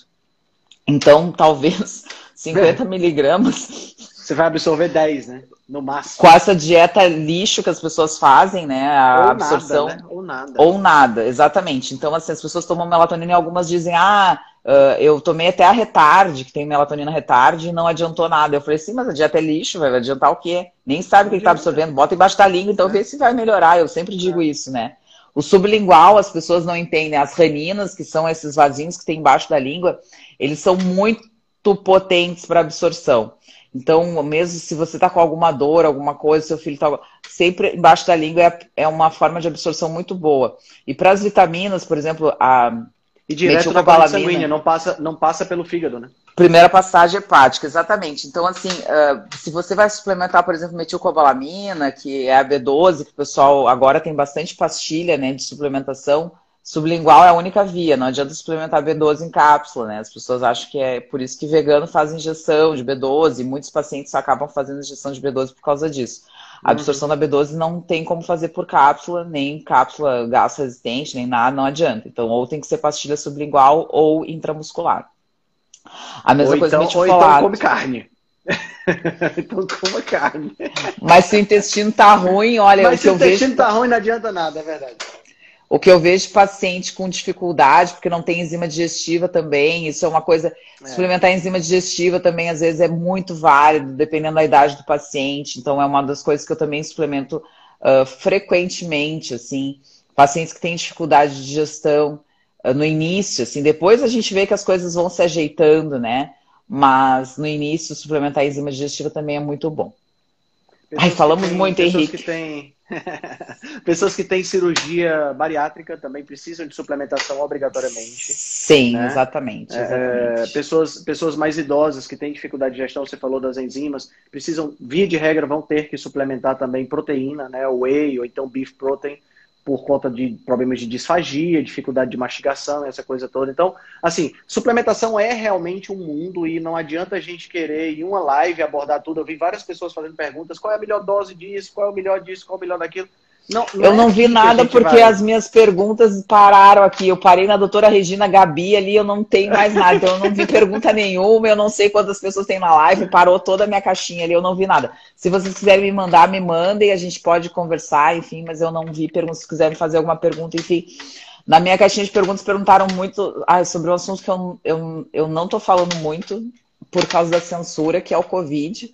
Então, talvez 50 é. miligramas Você vai absorver 10, né? No máximo. Com essa dieta lixo que as pessoas fazem, né? A Ou absorção. Nada, né? Ou nada. Ou nada, exatamente. Então, assim, as pessoas tomam melatonina e algumas dizem, ah, Uh, eu tomei até a retarde, que tem melatonina retarde, e não adiantou nada. Eu falei assim, mas a dieta é lixo, vai adiantar o quê? Nem sabe o que está absorvendo, bota embaixo da língua, então vê se vai melhorar. Eu sempre digo é. isso, né? O sublingual, as pessoas não entendem. As raninas, que são esses vasinhos que tem embaixo da língua, eles são muito potentes para absorção. Então, mesmo se você está com alguma dor, alguma coisa, seu filho está. Sempre embaixo da língua é, é uma forma de absorção muito boa. E para as vitaminas, por exemplo, a e direto na corrente sanguínea, não passa, não passa pelo fígado, né? Primeira passagem hepática, exatamente. Então, assim, uh, se você vai suplementar, por exemplo, metilcobalamina, que é a B12, que o pessoal agora tem bastante pastilha, né, de suplementação, sublingual é a única via, não adianta suplementar B12 em cápsula, né? As pessoas acham que é por isso que vegano faz injeção de B12, e muitos pacientes acabam fazendo injeção de B12 por causa disso. A absorção uhum. da B12 não tem como fazer por cápsula, nem cápsula gás resistente, nem nada, não adianta. Então, ou tem que ser pastilha sublingual ou intramuscular. A mesma ou coisa então, Ou então come carne. então coma carne. Mas se o intestino tá ruim, olha, Mas o que se o intestino vejo... tá ruim, não adianta nada, é verdade. O que eu vejo paciente com dificuldade, porque não tem enzima digestiva também, isso é uma coisa. É. Suplementar enzima digestiva também, às vezes, é muito válido, dependendo da idade do paciente. Então, é uma das coisas que eu também suplemento uh, frequentemente, assim. Pacientes que têm dificuldade de digestão uh, no início, assim. Depois a gente vê que as coisas vão se ajeitando, né? Mas no início, suplementar enzima digestiva também é muito bom. Ai, falamos tem, muito, pessoas Henrique. Que têm Pessoas que têm cirurgia bariátrica também precisam de suplementação obrigatoriamente. Sim, né? exatamente. É, exatamente. É, pessoas, pessoas mais idosas que têm dificuldade de digestão, você falou das enzimas, precisam, via de regra, vão ter que suplementar também proteína, né? Whey ou então beef protein por conta de problemas de disfagia, dificuldade de mastigação, essa coisa toda. Então, assim, suplementação é realmente um mundo e não adianta a gente querer em uma live abordar tudo. Eu vi várias pessoas fazendo perguntas: qual é a melhor dose disso, qual é o melhor disso, qual é o melhor daquilo. Não, não eu é não vi nada porque vai... as minhas perguntas pararam aqui. Eu parei na doutora Regina Gabi ali, eu não tenho mais nada. Então eu não vi pergunta nenhuma, eu não sei quantas pessoas tem na live, parou toda a minha caixinha ali, eu não vi nada. Se vocês quiserem me mandar, me mandem, a gente pode conversar, enfim, mas eu não vi perguntas. Se quiserem fazer alguma pergunta, enfim. Na minha caixinha de perguntas perguntaram muito ah, sobre um assunto que eu, eu, eu não estou falando muito por causa da censura, que é o Covid.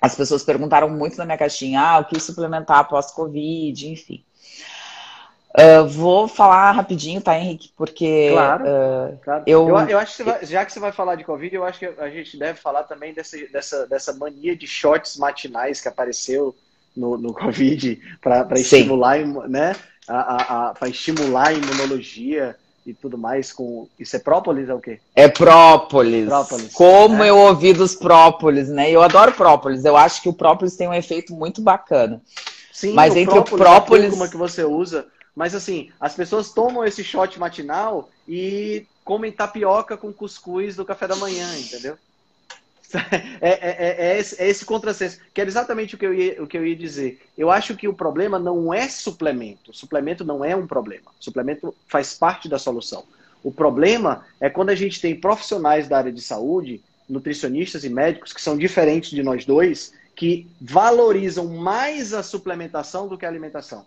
As pessoas perguntaram muito na minha caixinha, ah, o que suplementar após Covid, enfim. Uh, vou falar rapidinho, tá, Henrique? Porque. Claro. Uh, claro. Eu, eu, eu, acho que vai, já que você vai falar de Covid, eu acho que a gente deve falar também dessa, dessa, dessa mania de shots matinais que apareceu no, no Covid para estimular, né? para estimular a imunologia e tudo mais com. Isso é própolis é o quê? É própolis. própolis. Como é. eu ouvi dos própolis, né? Eu adoro própolis. Eu acho que o própolis tem um efeito muito bacana. Sim, mas o entre própolis, o própolis. Como é que você usa. Mas assim, as pessoas tomam esse shot matinal e comem tapioca com cuscuz do café da manhã, entendeu? É, é, é, é, esse, é, esse, contrassenso, que era exatamente o que, eu ia, o que eu ia dizer. Eu acho que o problema não é suplemento. Suplemento não é um problema. Suplemento faz parte da solução. O problema é quando a gente tem profissionais da área de saúde, nutricionistas e médicos, que são diferentes de nós dois, que valorizam mais a suplementação do que a alimentação.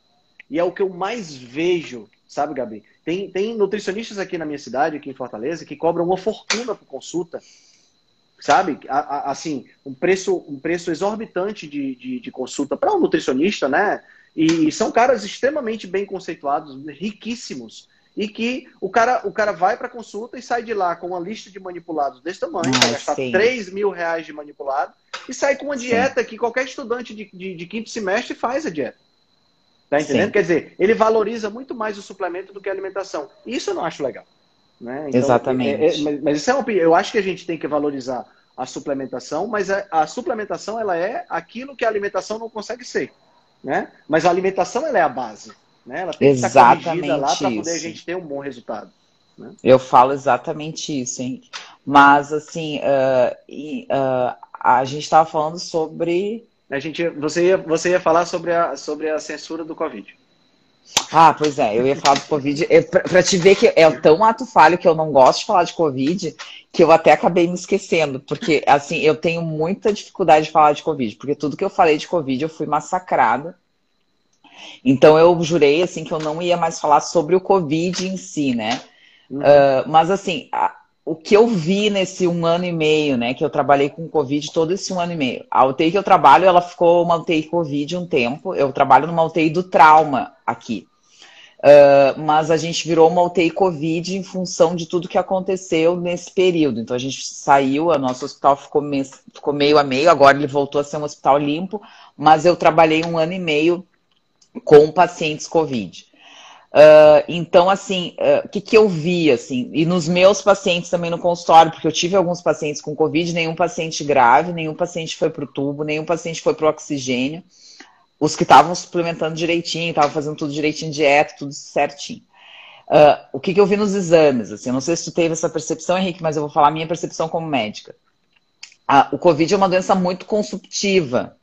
E é o que eu mais vejo, sabe, Gabi? Tem, tem nutricionistas aqui na minha cidade, aqui em Fortaleza, que cobram uma fortuna por consulta sabe? Assim, um preço, um preço exorbitante de, de, de consulta para um nutricionista, né? E são caras extremamente bem conceituados, riquíssimos. E que o cara, o cara vai para consulta e sai de lá com uma lista de manipulados desse tamanho, ah, vai gastar sim. 3 mil reais de manipulado, e sai com uma dieta sim. que qualquer estudante de, de, de, quinto semestre faz a dieta. Tá entendendo? Sim. Quer dizer, ele valoriza muito mais o suplemento do que a alimentação. Isso eu não acho legal. Né? Então, Exatamente. É, é, mas, mas, isso é uma opinião. Eu acho que a gente tem que valorizar a suplementação, mas a, a, suplementação ela é aquilo que a alimentação não consegue ser. Né? Mas a alimentação ela é a base. Né? Ela tem exatamente que estar lá para poder a gente ter um bom resultado. Né? Eu falo exatamente isso, hein? Mas assim, uh, uh, a gente estava falando sobre. A gente, você, ia, você ia falar sobre a, sobre a censura do Covid. Ah, pois é, eu ia falar do Covid. Para te ver que é tão ato falho que eu não gosto de falar de Covid, que eu até acabei me esquecendo. Porque, assim, eu tenho muita dificuldade de falar de Covid, porque tudo que eu falei de Covid eu fui massacrada. Então eu jurei, assim, que eu não ia mais falar sobre o Covid em si, né? Uhum. Uh, mas, assim, a, o que eu vi nesse um ano e meio, né? Que eu trabalhei com Covid todo esse um ano e meio. A UTI que eu trabalho, ela ficou uma UTI Covid um tempo. Eu trabalho numa UTI do trauma aqui. Uh, mas a gente virou uma UTI Covid em função de tudo que aconteceu nesse período. Então a gente saiu, o nosso hospital ficou, me ficou meio a meio, agora ele voltou a ser um hospital limpo, mas eu trabalhei um ano e meio com pacientes Covid. Uh, então, assim, o uh, que, que eu vi, assim, e nos meus pacientes também no consultório, porque eu tive alguns pacientes com Covid, nenhum paciente grave, nenhum paciente foi para o tubo, nenhum paciente foi para o oxigênio os que estavam suplementando direitinho, estavam fazendo tudo direitinho, dieta, tudo certinho. Uh, o que, que, eu vi nos exames? Assim, não sei se tu teve essa percepção, Henrique, mas eu vou falar a minha percepção como médica. O Covid é uma doença muito consumptiva.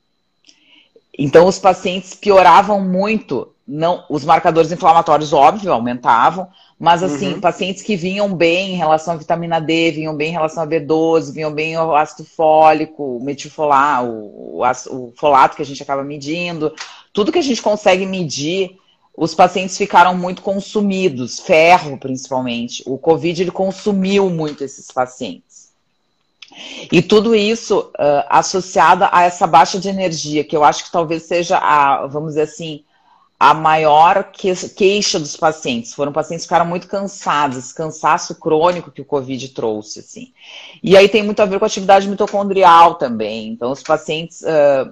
Então, os pacientes pioravam muito não, os marcadores inflamatórios, óbvio, aumentavam, mas assim, uhum. pacientes que vinham bem em relação à vitamina D, vinham bem em relação a B12, vinham bem ao ácido fólico, o metilfolato, o, o, o folato que a gente acaba medindo, tudo que a gente consegue medir, os pacientes ficaram muito consumidos, ferro principalmente. O Covid ele consumiu muito esses pacientes. E tudo isso uh, associado a essa baixa de energia, que eu acho que talvez seja a, vamos dizer assim, a maior queixa dos pacientes. Foram pacientes que ficaram muito cansados, esse cansaço crônico que o Covid trouxe, assim. E aí tem muito a ver com a atividade mitocondrial também. Então, os pacientes, uh,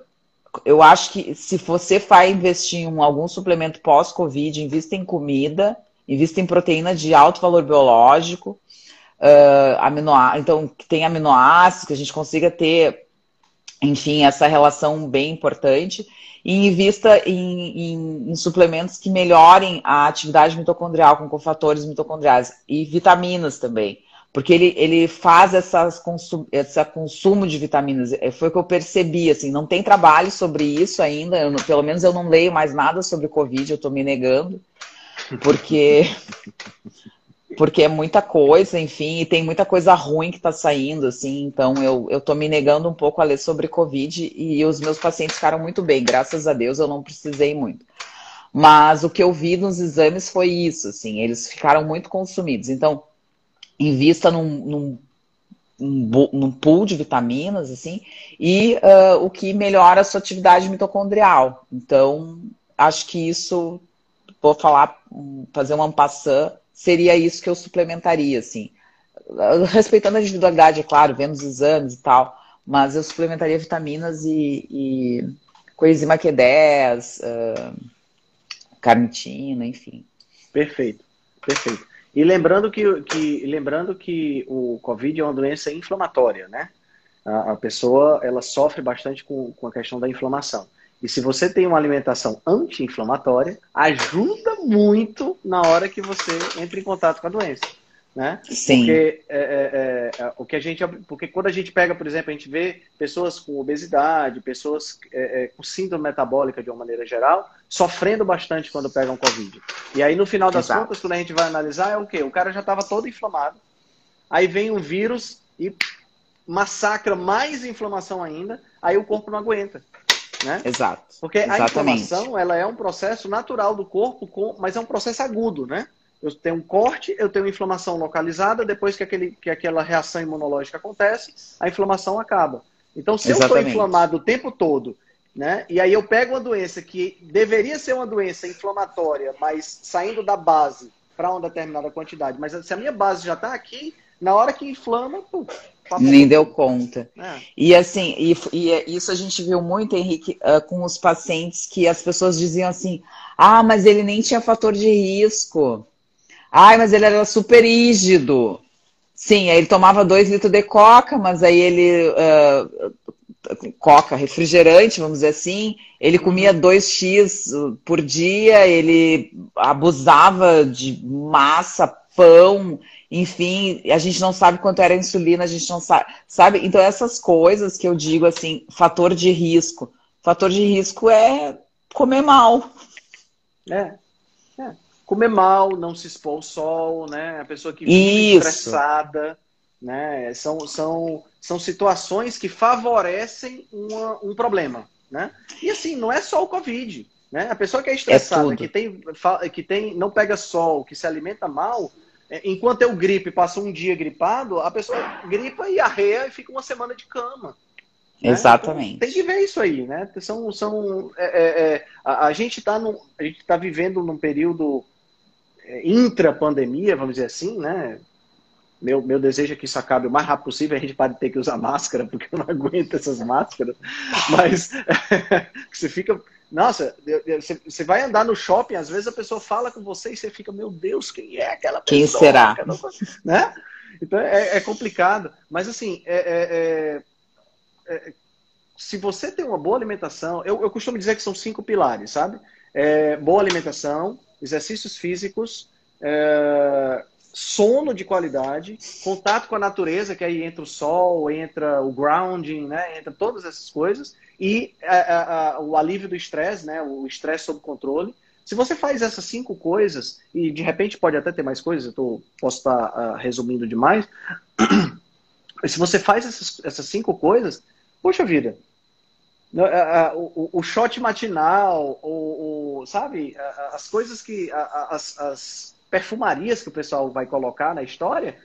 eu acho que se você vai investir em algum suplemento pós-Covid, invista em comida, invista em proteína de alto valor biológico, uh, aminoá então, que tem aminoácidos, que a gente consiga ter, enfim, essa relação bem importante e invista em, em, em, suplementos que melhorem a atividade mitocondrial com cofatores mitocondriais e vitaminas também. Porque ele, ele faz essas consum, esse consumo de vitaminas. É, foi o que eu percebi, assim, não tem trabalho sobre isso ainda. Eu, pelo menos eu não leio mais nada sobre Covid, eu estou me negando. Porque porque é muita coisa, enfim, e tem muita coisa ruim que está saindo, assim, então eu, eu tô me negando um pouco a ler sobre Covid e os meus pacientes ficaram muito bem, graças a Deus eu não precisei muito. Mas o que eu vi nos exames foi isso, assim, eles ficaram muito consumidos. Então, invista num, num, num pool de vitaminas, assim, e uh, o que melhora a sua atividade mitocondrial. Então, acho que isso, vou falar, fazer uma passã seria isso que eu suplementaria, assim. Respeitando a individualidade, é claro, vendo os exames e tal, mas eu suplementaria vitaminas e, e coenzima Q10, uh, carnitina, enfim. Perfeito, perfeito. E lembrando que, que, lembrando que o Covid é uma doença inflamatória, né? A, a pessoa ela sofre bastante com, com a questão da inflamação. E se você tem uma alimentação anti-inflamatória, ajuda muito na hora que você entra em contato com a doença. Né? Sim. Porque, é, é, é, o que a gente, porque quando a gente pega, por exemplo, a gente vê pessoas com obesidade, pessoas é, é, com síndrome metabólica de uma maneira geral, sofrendo bastante quando pegam Covid. E aí, no final das Exato. contas, quando a gente vai analisar, é o quê? O cara já estava todo inflamado, aí vem um vírus e massacra mais inflamação ainda, aí o corpo não aguenta. Né? Exato. Porque Exatamente. a inflamação ela é um processo natural do corpo, com, mas é um processo agudo, né? Eu tenho um corte, eu tenho inflamação localizada, depois que, aquele, que aquela reação imunológica acontece, a inflamação acaba. Então, se Exatamente. eu estou inflamado o tempo todo, né? E aí eu pego uma doença que deveria ser uma doença inflamatória, mas saindo da base para uma determinada quantidade, mas se a minha base já está aqui, na hora que inflama, puf, nem deu conta. É. E assim, e, e, é, isso a gente viu muito, Henrique, uh, com os pacientes que as pessoas diziam assim: ah, mas ele nem tinha fator de risco. Ai, mas ele era super rígido. Sim, aí ele tomava dois litros de coca, mas aí ele. Uh, coca, refrigerante, vamos dizer assim. Ele comia 2x uhum. por dia, ele abusava de massa, pão, enfim, a gente não sabe quanto era a insulina, a gente não sabe, sabe? Então essas coisas que eu digo assim, fator de risco. Fator de risco é comer mal. É. comer mal, não se expor ao sol, né? A pessoa que vive estressada, né? São, são, são situações que favorecem uma, um problema, né? E assim, não é só o Covid, né? A pessoa que é estressada, é que, tem, que tem, não pega sol, que se alimenta mal, é, enquanto eu gripe, passa um dia gripado, a pessoa gripa e arreia e fica uma semana de cama. Né? Exatamente. Então, tem que ver isso aí, né? São, são, é, é, é a, a, gente está tá vivendo num período é, intra-pandemia, vamos dizer assim, né? Meu, meu desejo é que isso acabe o mais rápido possível, a gente pode ter que usar máscara, porque eu não aguento essas máscaras. Mas você fica. Nossa, você vai andar no shopping, às vezes a pessoa fala com você e você fica, meu Deus, quem é aquela pessoa? Quem será? Né? Então é, é complicado. Mas assim, é, é, é, é, se você tem uma boa alimentação, eu, eu costumo dizer que são cinco pilares, sabe? É, boa alimentação, exercícios físicos, sono de qualidade, contato com a natureza, que aí entra o sol, entra o grounding, né? entra todas essas coisas, e a, a, o alívio do estresse, né? o estresse sob controle. Se você faz essas cinco coisas, e de repente pode até ter mais coisas, eu tô, posso estar uh, resumindo demais, se você faz essas, essas cinco coisas, poxa vida, o, o, shot matinal, o, o, sabe, as coisas que, as, as perfumarias que o pessoal vai colocar na história,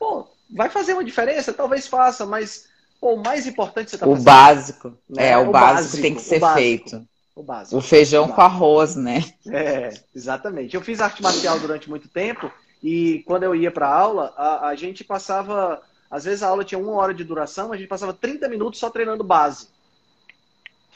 pô, vai fazer uma diferença? Talvez faça, mas pô, o mais importante você está fazendo. O básico. Né? É, o, o básico, básico, tem que ser básico, feito. O básico. O feijão o com arroz, né? É, exatamente. Eu fiz arte marcial durante muito tempo e quando eu ia para aula, a, a gente passava. Às vezes a aula tinha uma hora de duração, a gente passava 30 minutos só treinando base.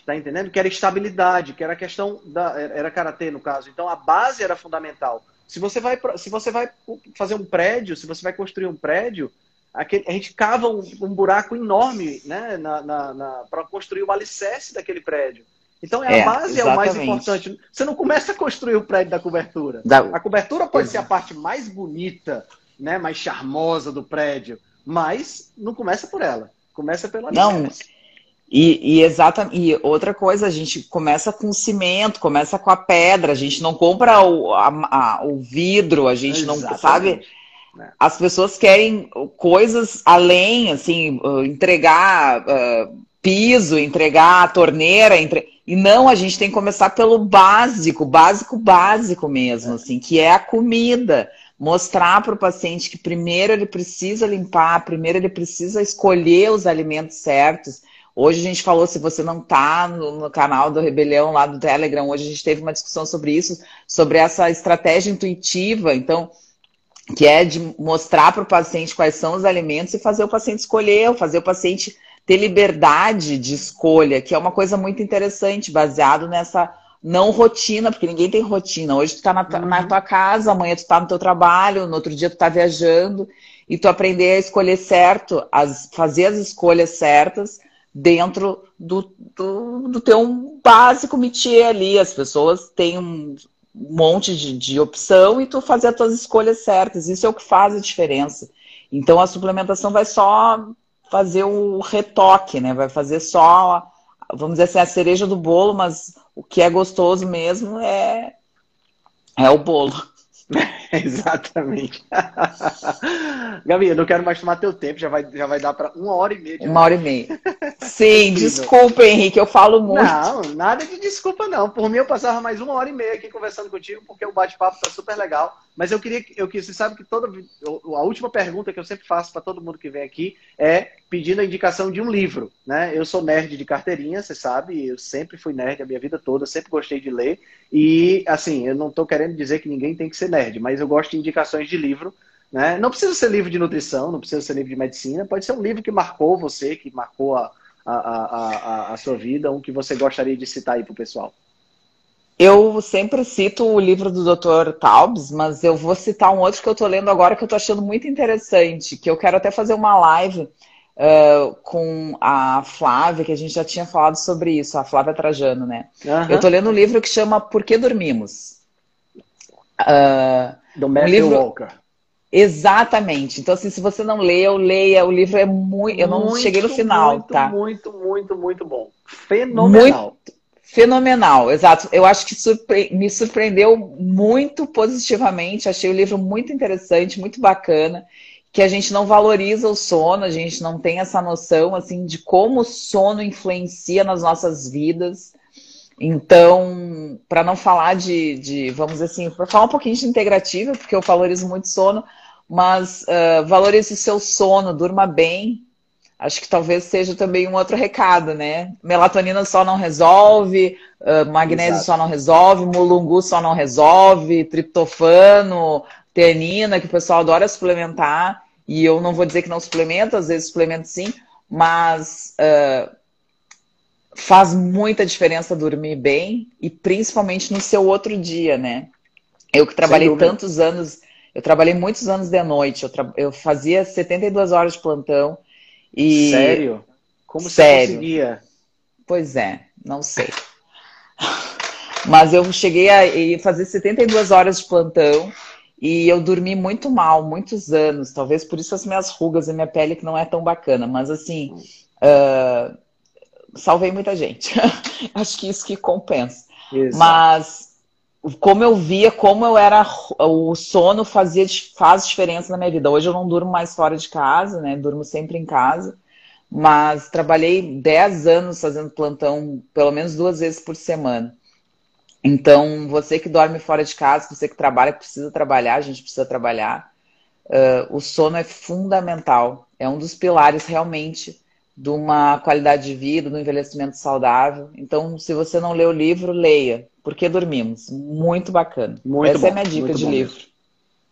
Tá entendendo? Que era estabilidade, que era a questão da. Era karatê, no caso. Então a base era fundamental. Se você vai, se você vai fazer um prédio, se você vai construir um prédio, aquele, a gente cava um, um buraco enorme né, para construir o alicerce daquele prédio. Então é, a base exatamente. é o mais importante. Você não começa a construir o prédio da cobertura. Da... A cobertura pode ser a parte mais bonita, né, mais charmosa do prédio, mas não começa por ela. Começa pela alicerce. Não. E, e, exata, e outra coisa, a gente começa com cimento, começa com a pedra, a gente não compra o, a, a, o vidro, a gente Exatamente. não sabe. É. As pessoas querem coisas além, assim, uh, entregar uh, piso, entregar torneira, entre... e não, a gente tem que começar pelo básico, básico, básico mesmo, assim, que é a comida. Mostrar para o paciente que primeiro ele precisa limpar, primeiro ele precisa escolher os alimentos certos Hoje a gente falou, se você não está no, no, canal do Rebelião lá do Telegram, hoje a gente teve uma discussão sobre isso, sobre essa estratégia intuitiva, então, que é de mostrar para o paciente quais são os alimentos e fazer o paciente escolher, fazer o paciente ter liberdade de escolha, que é uma coisa muito interessante, baseado nessa não rotina, porque ninguém tem rotina. Hoje tu está na, uhum. na, tua casa, amanhã tu está no teu trabalho, no outro dia tu está viajando, e tu aprender a escolher certo, as, fazer as escolhas certas, dentro do, do, do teu básico métier ali. As pessoas têm um monte de, de opção e tu fazer as tuas escolhas certas. Isso é o que faz a diferença. Então a suplementação vai só fazer o retoque, né? Vai fazer só, vamos dizer assim, a cereja do bolo, mas o que é gostoso mesmo é, é o bolo. Exatamente. Gabi, eu não quero mais tomar teu tempo, já vai, já vai dar para uma hora e meia. Uma hora e meia. Sim, desculpa, Henrique, eu falo muito. Não, nada de desculpa, não. Por mim, eu passava mais uma hora e meia aqui conversando contigo, porque o bate-papo tá super legal. Mas eu queria que eu você sabe que toda a última pergunta que eu sempre faço para todo mundo que vem aqui é pedindo a indicação de um livro, né? Eu sou nerd de carteirinha, você sabe, eu sempre fui nerd a minha vida toda, sempre gostei de ler e assim, eu não estou querendo dizer que ninguém tem que ser nerd, mas eu gosto de indicações de livro, né? Não precisa ser livro de nutrição, não precisa ser livro de medicina, pode ser um livro que marcou você, que marcou a, a, a, a, sua vida, um que você gostaria de citar aí para o pessoal. Eu sempre cito o livro do Dr. Taubes, mas eu vou citar um outro que eu estou lendo agora que eu estou achando muito interessante, que eu quero até fazer uma live uh, com a Flávia, que a gente já tinha falado sobre isso, a Flávia Trajano, né? Uhum. Eu estou lendo um livro que chama Por que Dormimos? Uh, do Matthew um livro... Walker. Exatamente. Então, assim, se você não leu, leia. O livro é muito. Eu não muito, cheguei no final, muito, tá? Muito, muito, muito bom. Fenomenal. Muito Fenomenal, exato. Eu acho que surpre... me surpreendeu muito positivamente. Achei o livro muito interessante, muito bacana. Que a gente não valoriza o sono, a gente não tem essa noção assim de como o sono influencia nas nossas vidas. Então, para não falar de, de, vamos assim, para falar um pouquinho de integrativa, porque eu valorizo muito sono, mas uh, valorize o seu sono, durma bem, acho que talvez seja também um outro recado, né? Melatonina só não resolve, uh, magnésio Exato. só não resolve, mulungu só não resolve, triptofano, teanina, que o pessoal adora suplementar, e eu não vou dizer que não suplemento, às vezes suplemento sim, mas uh, faz muita diferença dormir bem, e principalmente no seu outro dia, né? Eu que trabalhei tantos anos, eu trabalhei muitos anos de noite, eu, eu fazia 72 horas de plantão, e... Sério? Como Sério. você conseguia? Pois é, não sei. Mas eu cheguei a fazer 72 horas de plantão e eu dormi muito mal, muitos anos. Talvez por isso as minhas rugas e minha pele que não é tão bacana. Mas assim, uh, salvei muita gente. Acho que isso que compensa. Exato. Mas como eu via, como eu era, o sono fazia, faz diferença na minha vida. Hoje eu não durmo mais fora de casa, né? Durmo sempre em casa. Mas trabalhei 10 anos fazendo plantão, pelo menos duas vezes por semana. Então, você que dorme fora de casa, você que trabalha, precisa trabalhar, a gente precisa trabalhar. Uh, o sono é fundamental. É um dos pilares realmente de uma qualidade de vida, do envelhecimento saudável. Então, se você não lê o livro, leia. Porque dormimos. Muito bacana. Muito Essa bom, é a minha dica de livro.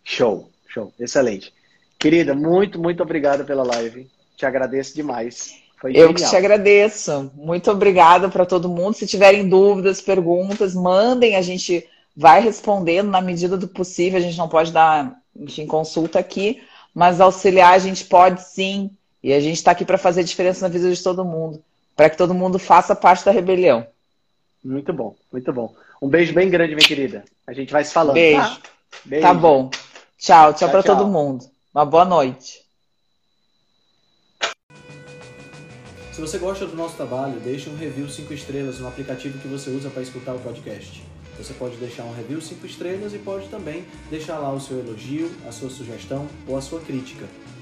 Show, show. Excelente. Querida, muito, muito obrigado pela live. Te agradeço demais. Foi Eu genial. que te agradeço. Muito obrigada para todo mundo. Se tiverem dúvidas, perguntas, mandem. A gente vai respondendo na medida do possível. A gente não pode dar, enfim, consulta aqui, mas auxiliar a gente pode sim. E a gente está aqui para fazer diferença na vida de todo mundo, para que todo mundo faça parte da rebelião. Muito bom, muito bom. Um beijo bem grande, minha querida. A gente vai se falando. Beijo. Tá, beijo. tá bom. Tchau, tchau, tchau para todo mundo. Uma boa noite. Se você gosta do nosso trabalho, deixe um review 5 estrelas no aplicativo que você usa para escutar o podcast. Você pode deixar um review 5 estrelas e pode também deixar lá o seu elogio, a sua sugestão ou a sua crítica.